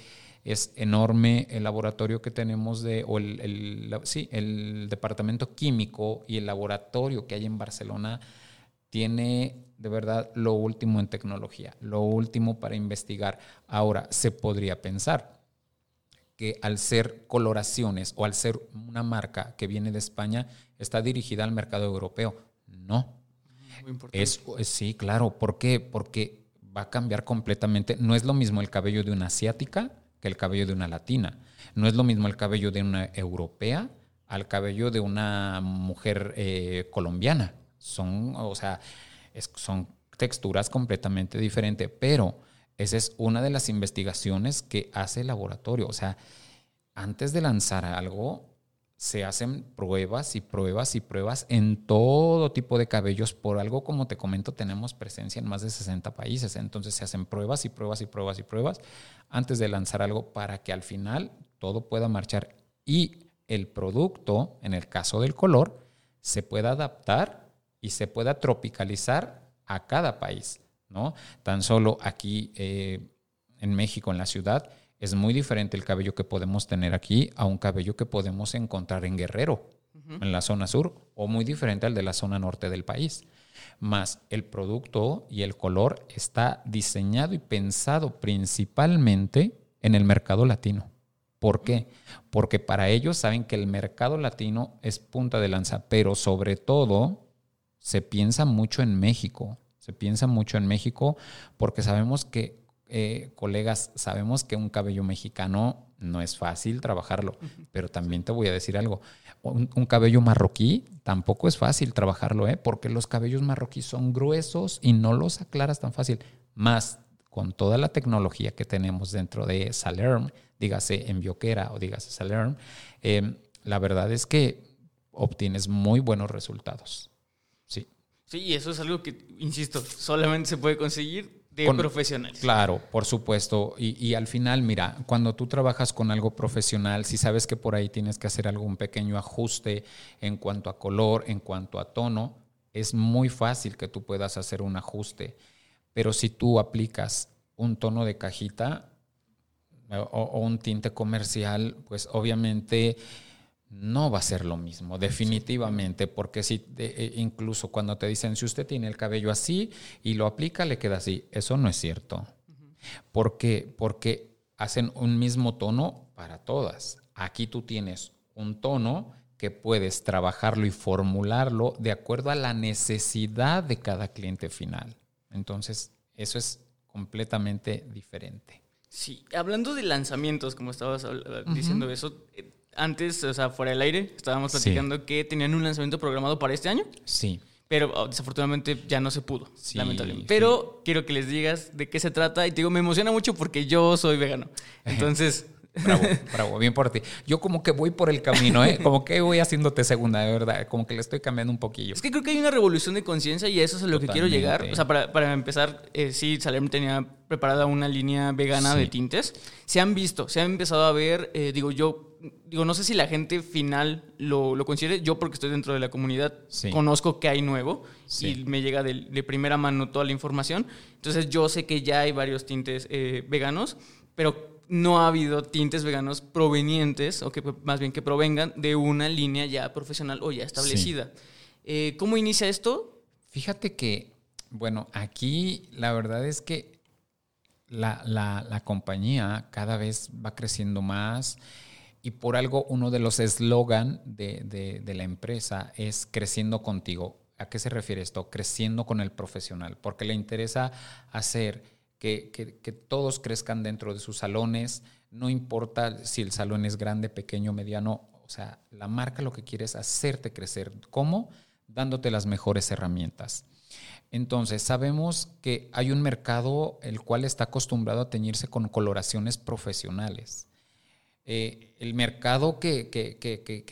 es enorme, el laboratorio que tenemos de, o el, sí, el departamento químico y el laboratorio que hay en Barcelona tiene de verdad lo último en tecnología, lo último para investigar. Ahora, se podría pensar que al ser coloraciones o al ser una marca que viene de España, está dirigida al mercado europeo. No, Muy importante. es, sí, claro. ¿Por qué? Porque va a cambiar completamente. No es lo mismo el cabello de una asiática que el cabello de una latina. No es lo mismo el cabello de una europea al cabello de una mujer eh, colombiana. Son, o sea, son texturas completamente diferentes, pero esa es una de las investigaciones que hace el laboratorio. O sea, antes de lanzar algo, se hacen pruebas y pruebas y pruebas en todo tipo de cabellos. Por algo, como te comento, tenemos presencia en más de 60 países. Entonces se hacen pruebas y pruebas y pruebas y pruebas antes de lanzar algo para que al final todo pueda marchar y el producto, en el caso del color, se pueda adaptar y se pueda tropicalizar a cada país. ¿no? Tan solo aquí eh, en México, en la ciudad, es muy diferente el cabello que podemos tener aquí a un cabello que podemos encontrar en Guerrero, en la zona sur, o muy diferente al de la zona norte del país. Más el producto y el color está diseñado y pensado principalmente en el mercado latino. ¿Por qué? Porque para ellos saben que el mercado latino es punta de lanza, pero sobre todo se piensa mucho en México. Se piensa mucho en México porque sabemos que, eh, colegas, sabemos que un cabello mexicano no es fácil trabajarlo, pero también te voy a decir algo. Un, un cabello marroquí tampoco es fácil trabajarlo, ¿eh? porque los cabellos marroquíes son gruesos y no los aclaras tan fácil. Más con toda la tecnología que tenemos dentro de Salerm, dígase en Bioquera o dígase Salerm, eh, la verdad es que obtienes muy buenos resultados. Sí. Y eso es algo que, insisto, solamente se puede conseguir de profesionales. Claro, por supuesto. Y, y, al final, mira, cuando tú trabajas con algo profesional, si sabes que por ahí tienes que hacer algún pequeño ajuste en cuanto a color, en cuanto a tono, es muy fácil que tú puedas hacer un ajuste. Pero si tú aplicas un tono de cajita o, o un tinte comercial, pues obviamente no va a ser lo mismo, definitivamente, porque si e, incluso cuando te dicen si usted tiene el cabello así y lo aplica, le queda así, eso no es cierto. porque, porque hacen un mismo tono para todas. Aquí tú tienes un tono que puedes trabajarlo y formularlo de acuerdo a la necesidad de cada cliente final. Entonces, eso es completamente diferente. Sí, hablando de lanzamientos, como estabas diciendo eso, eh, antes, o sea, fuera del aire, estábamos platicando que tenían un lanzamiento programado para este año. Sí. Pero oh, desafortunadamente ya no se pudo, lamentablemente. Pero quiero que les digas de qué se trata. Y te digo, me emociona mucho porque yo soy vegano. Entonces, Bravo, bravo, bien por ti. Yo como que voy por el camino, ¿eh? Como que voy haciéndote segunda, de verdad. Como que le estoy cambiando un poquillo. Es que creo que hay una revolución de conciencia y eso es a lo que quiero llegar. O sea, para, para empezar, eh, sí, Salem tenía preparada una línea vegana de tintes. Se han visto, se han empezado a ver, eh, digo yo, digo, no sé si la gente final lo, lo considere. Yo, porque estoy dentro de la comunidad, conozco que hay nuevo y me llega de, de, primera mano toda la información. Entonces, yo sé que ya hay varios tintes eh, veganos, pero no ha habido tintes veganos provenientes, o que más bien que provengan de una línea ya profesional o ya establecida. Eh, ¿Cómo inicia esto? Fíjate que, bueno, aquí la verdad es que la, la, compañía cada vez va creciendo más y por algo uno de los eslogan de, de, de la empresa es creciendo contigo. ¿A qué se refiere esto? Creciendo con el profesional, porque le interesa hacer que, todos crezcan dentro de sus salones, no importa si el salón es grande, pequeño, mediano, o sea, la marca lo que quiere es hacerte crecer. ¿Cómo? Dándote las mejores herramientas. Entonces, sabemos que hay un mercado el cual está acostumbrado a teñirse con coloraciones profesionales. Eh, el mercado que,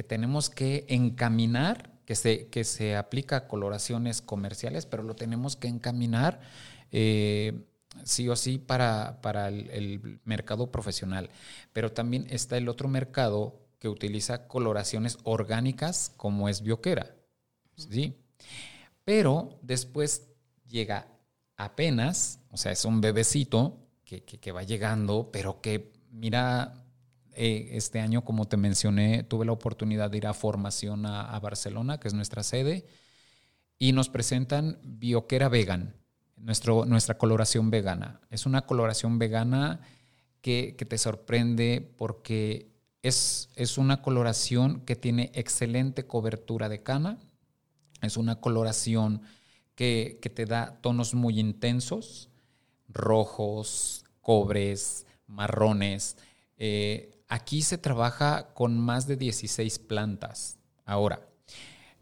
tenemos que encaminar, que se, que se aplica a coloraciones comerciales, pero lo tenemos que encaminar eh, sí o sí para, para el, mercado profesional. Pero también está el otro mercado que utiliza coloraciones orgánicas como es Bioquera. ¿sí? Pero después llega apenas, o sea, es un bebecito que, va llegando, pero que, mira, eh, este año, como te mencioné, tuve la oportunidad de ir a formación a, a Barcelona, que es nuestra sede, y nos presentan Bioquera Vegan nuestra coloración vegana. Es una coloración vegana que, te sorprende porque es, es, una coloración que tiene excelente cobertura de cana. Es una coloración que, te da tonos muy intensos, rojos, cobres, marrones. Eh, aquí se trabaja con más de 16 plantas. Ahora,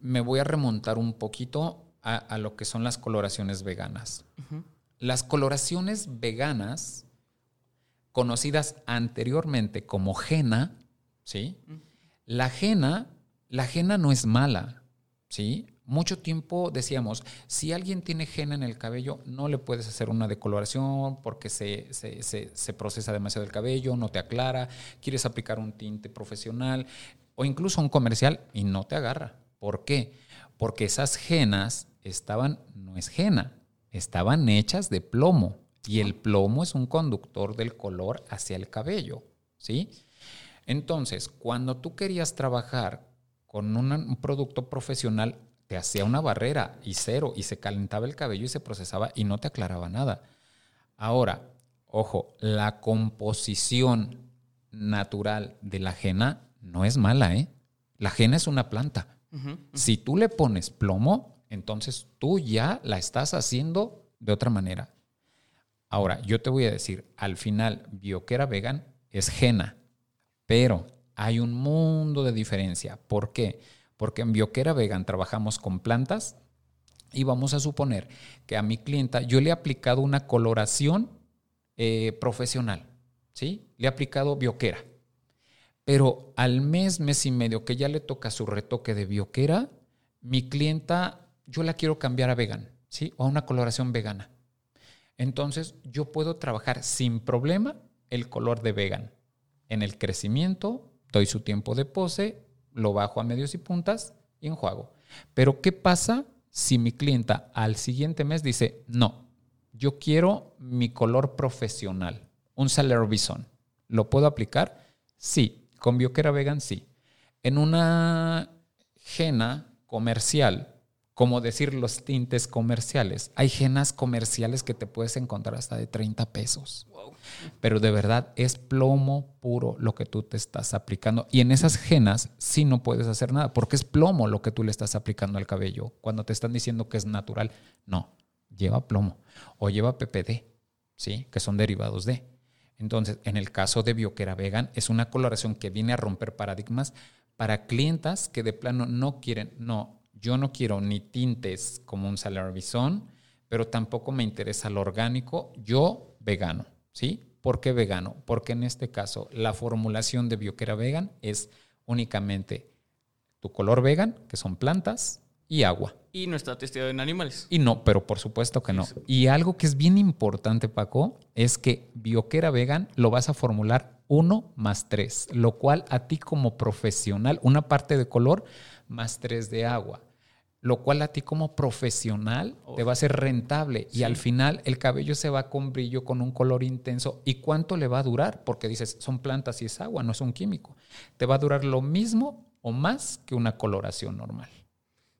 me voy a remontar un poquito a, lo que son las coloraciones veganas. Las coloraciones veganas, conocidas anteriormente como henna, ¿sí? La henna, la no es mala, ¿sí? Mucho tiempo decíamos, si alguien tiene henna en el cabello, no le puedes hacer una decoloración porque se, se, se procesa demasiado el cabello, no te aclara, quieres aplicar un tinte profesional o incluso un comercial y no te agarra. ¿Por qué? Porque esas genas estaban, no es jena, estaban hechas de plomo y el plomo es un conductor del color hacia el cabello, ¿sí? Entonces, cuando tú querías trabajar con un producto profesional, te hacía una barrera y cero y se calentaba el cabello y se procesaba y no te aclaraba nada. Ahora, ojo, la composición natural de la jena no es mala, ¿eh? La jena es una planta. Si tú le pones plomo, entonces tú ya la estás haciendo de otra manera. Ahora, yo te voy a decir, al final, Bioquera Vegan es Jena, pero hay un mundo de diferencia. ¿Por qué? Porque en Bioquera Vegan trabajamos con plantas y vamos a suponer que a mi clienta yo le he aplicado una coloración eh, profesional, ¿sí? Le he aplicado bioquera. Pero al mes, mes y medio que ya le toca su retoque de bioquera, mi clienta, yo la quiero cambiar a vegan, ¿sí? O a una coloración vegana. Entonces, yo puedo trabajar sin problema el color de vegan. En el crecimiento, doy su tiempo de pose, lo bajo a medios y puntas y enjuago. Pero, ¿qué pasa si mi clienta al siguiente mes dice, no, yo quiero mi color profesional, un Saler Bison? ¿Lo puedo aplicar? Sí. Con Bioquera Vegan, sí. En una jena comercial, como decir los tintes comerciales. Hay genas comerciales que te puedes encontrar hasta de 30 pesos. Pero de verdad es plomo puro lo que tú te estás aplicando. Y en esas genas sí no puedes hacer nada, porque es plomo lo que tú le estás aplicando al cabello. Cuando te están diciendo que es natural, no, lleva plomo o lleva PPD, ¿sí? que son derivados de. Entonces, en el caso de Bioquera Vegan, es una coloración que viene a romper paradigmas para clientas que de plano no quieren, no, yo no quiero ni tintes como un Salar Bison, pero tampoco me interesa lo orgánico, yo vegano, ¿sí? ¿Por qué vegano? Porque en este caso la formulación de Bioquera Vegan es únicamente tu color vegan, que son plantas, y agua. Y no está testeado en animales. Y no, pero por supuesto que no. Y algo que es bien importante, Paco, es que Bioquera Vegan lo vas a formular uno más tres, lo cual a ti como profesional, una parte de color más tres de agua lo cual a ti como profesional te va a ser rentable y al final el cabello se va con brillo, con un color intenso. ¿Y cuánto le va a durar? Porque dices, son plantas y es agua, no es un químico. Te va a durar lo mismo o más que una coloración normal.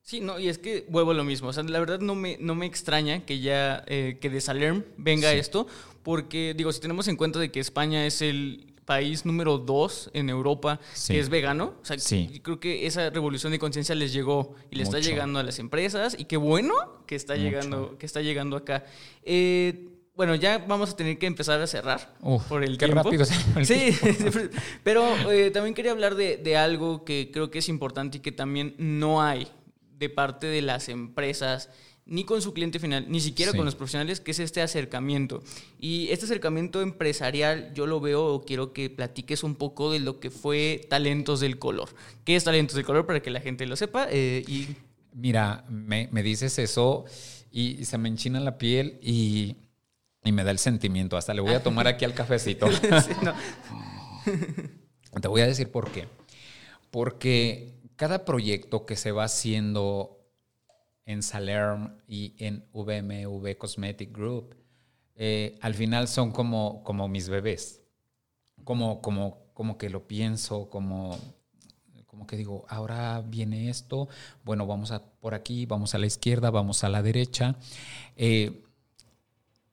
Sí, no, y es que vuelvo a lo mismo. O sea, la verdad no me, no me extraña que ya, eh, que de Salerm venga esto, porque digo, si tenemos en cuenta de que España es el país número dos en Europa que es vegano. O sea, creo que esa revolución de conciencia les llegó y le está llegando a las empresas y qué bueno que está llegando, que está llegando acá. Eh, bueno, ya vamos a tener que empezar a cerrar por el qué tiempo. rápido. Sí, pero eh, también quería hablar de, de algo que creo que es importante y que también no hay de parte de las empresas ni con su cliente final, ni siquiera con los profesionales, que es este acercamiento. Y este acercamiento empresarial yo lo veo o quiero que platiques un poco de lo que fue Talentos del Color. ¿Qué es Talentos del Color para que la gente lo sepa? Eh, y... Mira, me, dices eso y, se me enchina la piel y, me da el sentimiento. Hasta le voy a tomar aquí al cafecito. Te voy a decir por qué. Porque cada proyecto que se va haciendo en Salerm y en VMV Cosmetic Group, eh, al final son como, como mis bebés. Como, como, como que lo pienso, como, como que digo, ahora viene esto, bueno, vamos a, por aquí, vamos a la izquierda, vamos a la derecha. Eh,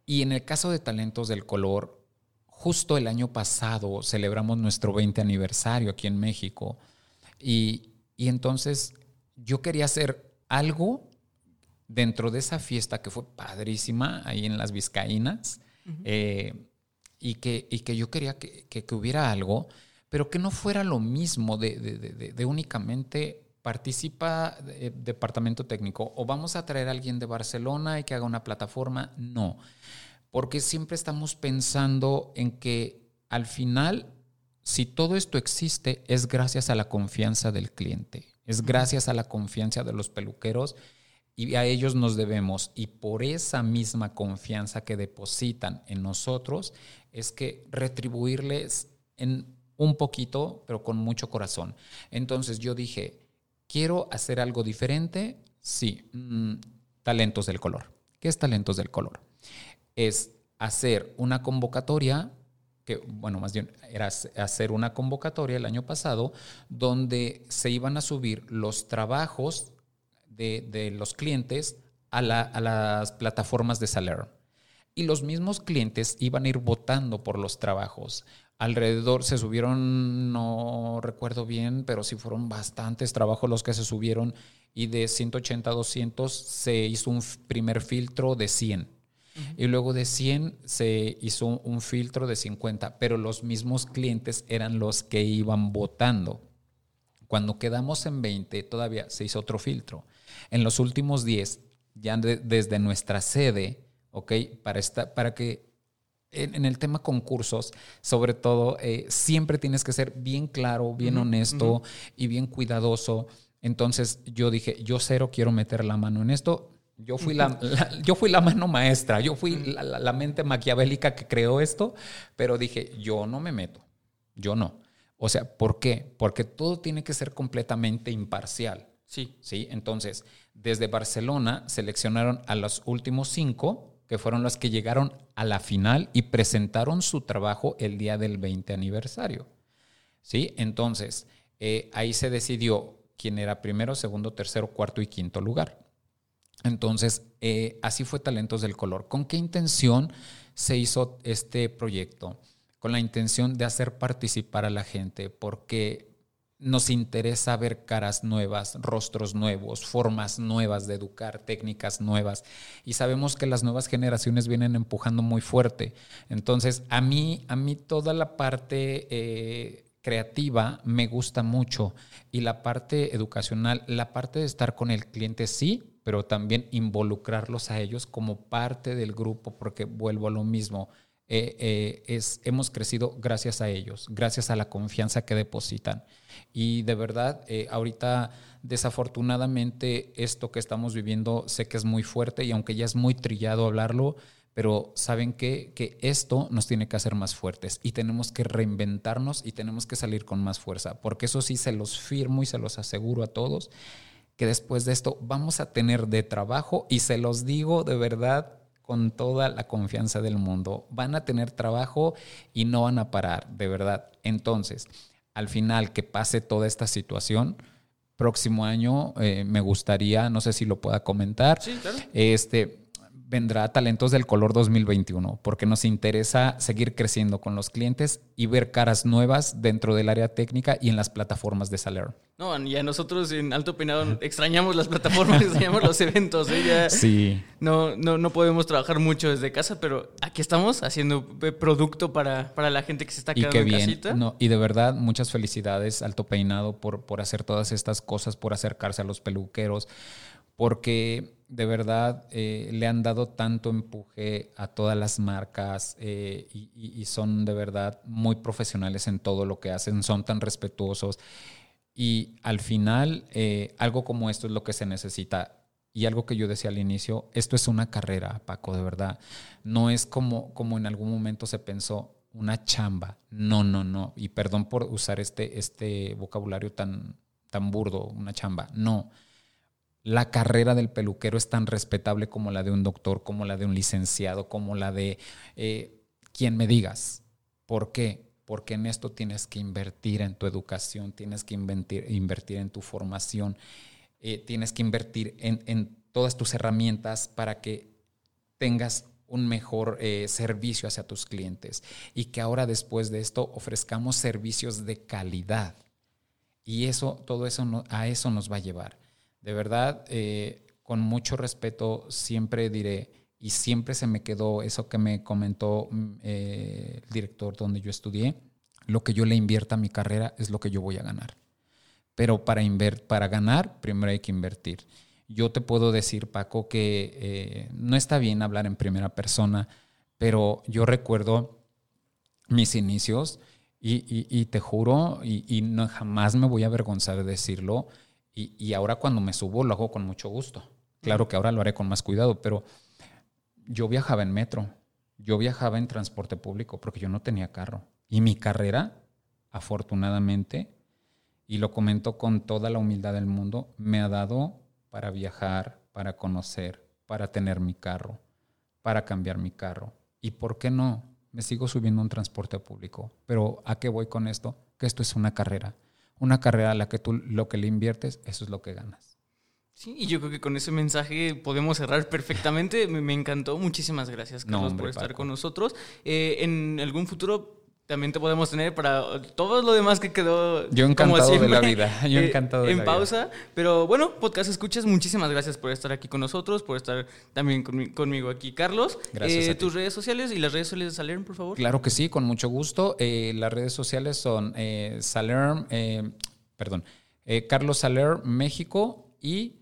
y en el caso de Talentos del Color, justo el año pasado celebramos nuestro 20 aniversario aquí en México. Y, y entonces yo quería hacer algo dentro de esa fiesta que fue padrísima ahí en las Vizcaínas, eh, y, que, y que yo quería que, que, hubiera algo, pero que no fuera lo mismo de, de, de, únicamente participa departamento técnico o vamos a traer a alguien de Barcelona y que haga una plataforma. No, porque siempre estamos pensando en que al final, si todo esto existe, es gracias a la confianza del cliente, es gracias a la confianza de los peluqueros y a ellos nos debemos. Y por esa misma confianza que depositan en nosotros, es que retribuirles en un poquito, pero con mucho corazón. Entonces yo dije, quiero hacer algo diferente. Sí, mm, talentos del color. ¿Qué es talentos del color? Es hacer una convocatoria bueno, más bien era hacer una convocatoria el año pasado, donde se iban a subir los trabajos de, los clientes a, las plataformas de Saler. Y los mismos clientes iban a ir votando por los trabajos. Alrededor se subieron, no recuerdo bien, pero sí fueron bastantes trabajos los que se subieron y de 180 a 200 se hizo un primer filtro de 100. Y luego de 100 se hizo un filtro de 50, pero los mismos clientes eran los que iban votando. Cuando quedamos en 20, todavía se hizo otro filtro. En los últimos 10, ya desde nuestra sede, ¿ok? Para, esta, para que en, el tema concursos, sobre todo, eh, siempre tienes que ser bien claro, bien honesto y bien cuidadoso. Entonces yo dije, yo cero quiero meter la mano en esto. Yo fui la, yo fui la mano maestra, yo fui la, la, mente maquiavélica que creó esto, pero dije, yo no me meto, yo no. O sea, ¿por qué? Porque todo tiene que ser completamente imparcial. Sí. Sí, entonces, desde Barcelona seleccionaron a los últimos cinco que fueron los que llegaron a la final y presentaron su trabajo el día del 20 aniversario. ¿Sí? Entonces, eh, ahí se decidió quién era primero, segundo, tercero, cuarto y quinto lugar. Entonces, eh, así fue Talentos del Color. ¿Con qué intención se hizo este proyecto? Con la intención de hacer participar a la gente, porque nos interesa ver caras nuevas, rostros nuevos, formas nuevas de educar, técnicas nuevas. Y sabemos que las nuevas generaciones vienen empujando muy fuerte. Entonces, a mí, a mí toda la parte eh, creativa me gusta mucho. Y la parte educacional, la parte de estar con el cliente, sí, pero también involucrarlos a ellos como parte del grupo, porque vuelvo a lo mismo eh, eh, es, hemos crecido gracias a ellos, gracias a la confianza que depositan. Y de verdad, eh, ahorita desafortunadamente esto que estamos viviendo sé que es muy fuerte y aunque ya es muy trillado hablarlo, pero saben que, que esto nos tiene que hacer más fuertes y tenemos que reinventarnos y tenemos que salir con más fuerza, porque eso sí se los firmo y se los aseguro a todos que después de esto vamos a tener de trabajo y se los digo de verdad con toda la confianza del mundo. Van a tener trabajo y no van a parar, de verdad. Entonces, al final que pase toda esta situación, próximo año eh, me gustaría, no sé si lo pueda comentar, este, vendrá Talentos del Color 2021, porque nos interesa seguir creciendo con los clientes y ver caras nuevas dentro del área técnica y en las plataformas de Saler. No, y a nosotros en Alto Peinado extrañamos las plataformas, extrañamos los eventos. ¿eh? sí. No, no, no podemos trabajar mucho desde casa, pero aquí estamos haciendo producto para, para la gente que se está quedando y qué bien. casita. No, y de verdad, muchas felicidades, Alto Peinado, por, por hacer todas estas cosas, por acercarse a los peluqueros, porque de verdad eh, le han dado tanto empuje a todas las marcas eh, y, son de verdad muy profesionales en todo lo que hacen, son tan respetuosos. Y al final, eh, algo como esto es lo que se necesita. Y algo que yo decía al inicio, esto es una carrera, Paco, de verdad. No es como, como en algún momento se pensó, una chamba. No, no, no. Y perdón por usar este, este vocabulario tan, tan burdo, una chamba. No la carrera del peluquero es tan respetable como la de un doctor, como la de un licenciado, como la de eh, quien me digas. ¿Por qué? Porque en esto tienes que invertir en tu educación, tienes que invertir, en tu formación, eh, tienes que invertir en, todas tus herramientas para que tengas un mejor eh, servicio hacia tus clientes y que ahora después de esto ofrezcamos servicios de calidad. Y eso, todo eso a eso nos va a llevar. De verdad, eh, con mucho respeto, siempre diré, y siempre se me quedó eso que me comentó mm, eh, el director donde yo estudié, lo que yo le invierta a mi carrera es lo que yo voy a ganar. Pero para, para ganar, primero hay que invertir. Yo te puedo decir, Paco, que eh, no está bien hablar en primera persona, pero yo recuerdo mis inicios y, te juro, y, y, no jamás me voy a avergonzar de decirlo, y, ahora cuando me subo lo hago con mucho gusto. Claro que ahora lo haré con más cuidado, pero yo viajaba en metro, yo viajaba en transporte público porque yo no tenía carro. Y mi carrera, afortunadamente, y lo comento con toda la humildad del mundo, me ha dado para viajar, para conocer, para tener mi carro, para cambiar mi carro. ¿Y por qué no? Me sigo subiendo un transporte público. Pero ¿a qué voy con esto? Que esto es una carrera una carrera a la que tú lo que le inviertes, eso es lo que ganas. Sí, y yo creo que con ese mensaje podemos cerrar perfectamente. Me, encantó. Muchísimas gracias, Carlos, por estar con nosotros. Eh, en algún futuro también te podemos tener para todo lo demás que quedó. Yo encantado de la vida. Yo eh, encantado de en la pausa. Pero bueno, podcast escuchas, muchísimas gracias por estar aquí con nosotros, por estar también conmigo aquí, Carlos. Gracias. Eh, tus redes sociales y las redes sociales de Salerm, por favor. Claro que sí, con mucho gusto. Eh, las redes sociales son Salerm, perdón, Carlos Salerm México y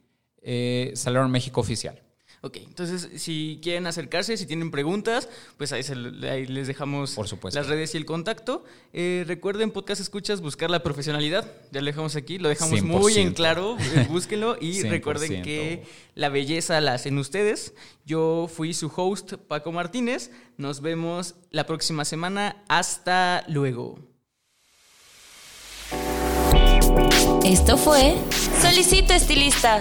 Salerm México Oficial. Ok, entonces si quieren acercarse, si tienen preguntas, pues ahí, se- ahí les dejamos Por supuesto. las redes y el contacto. Eh, recuerden, podcast escuchas, buscar la profesionalidad. Ya lo dejamos aquí, lo dejamos muy en 100%. claro. eh, búsquenlo y 100%. recuerden que la belleza la hacen ustedes. Yo fui su host, Paco Martínez. Nos vemos la próxima semana. Hasta luego. Esto fue Solicito Estilista.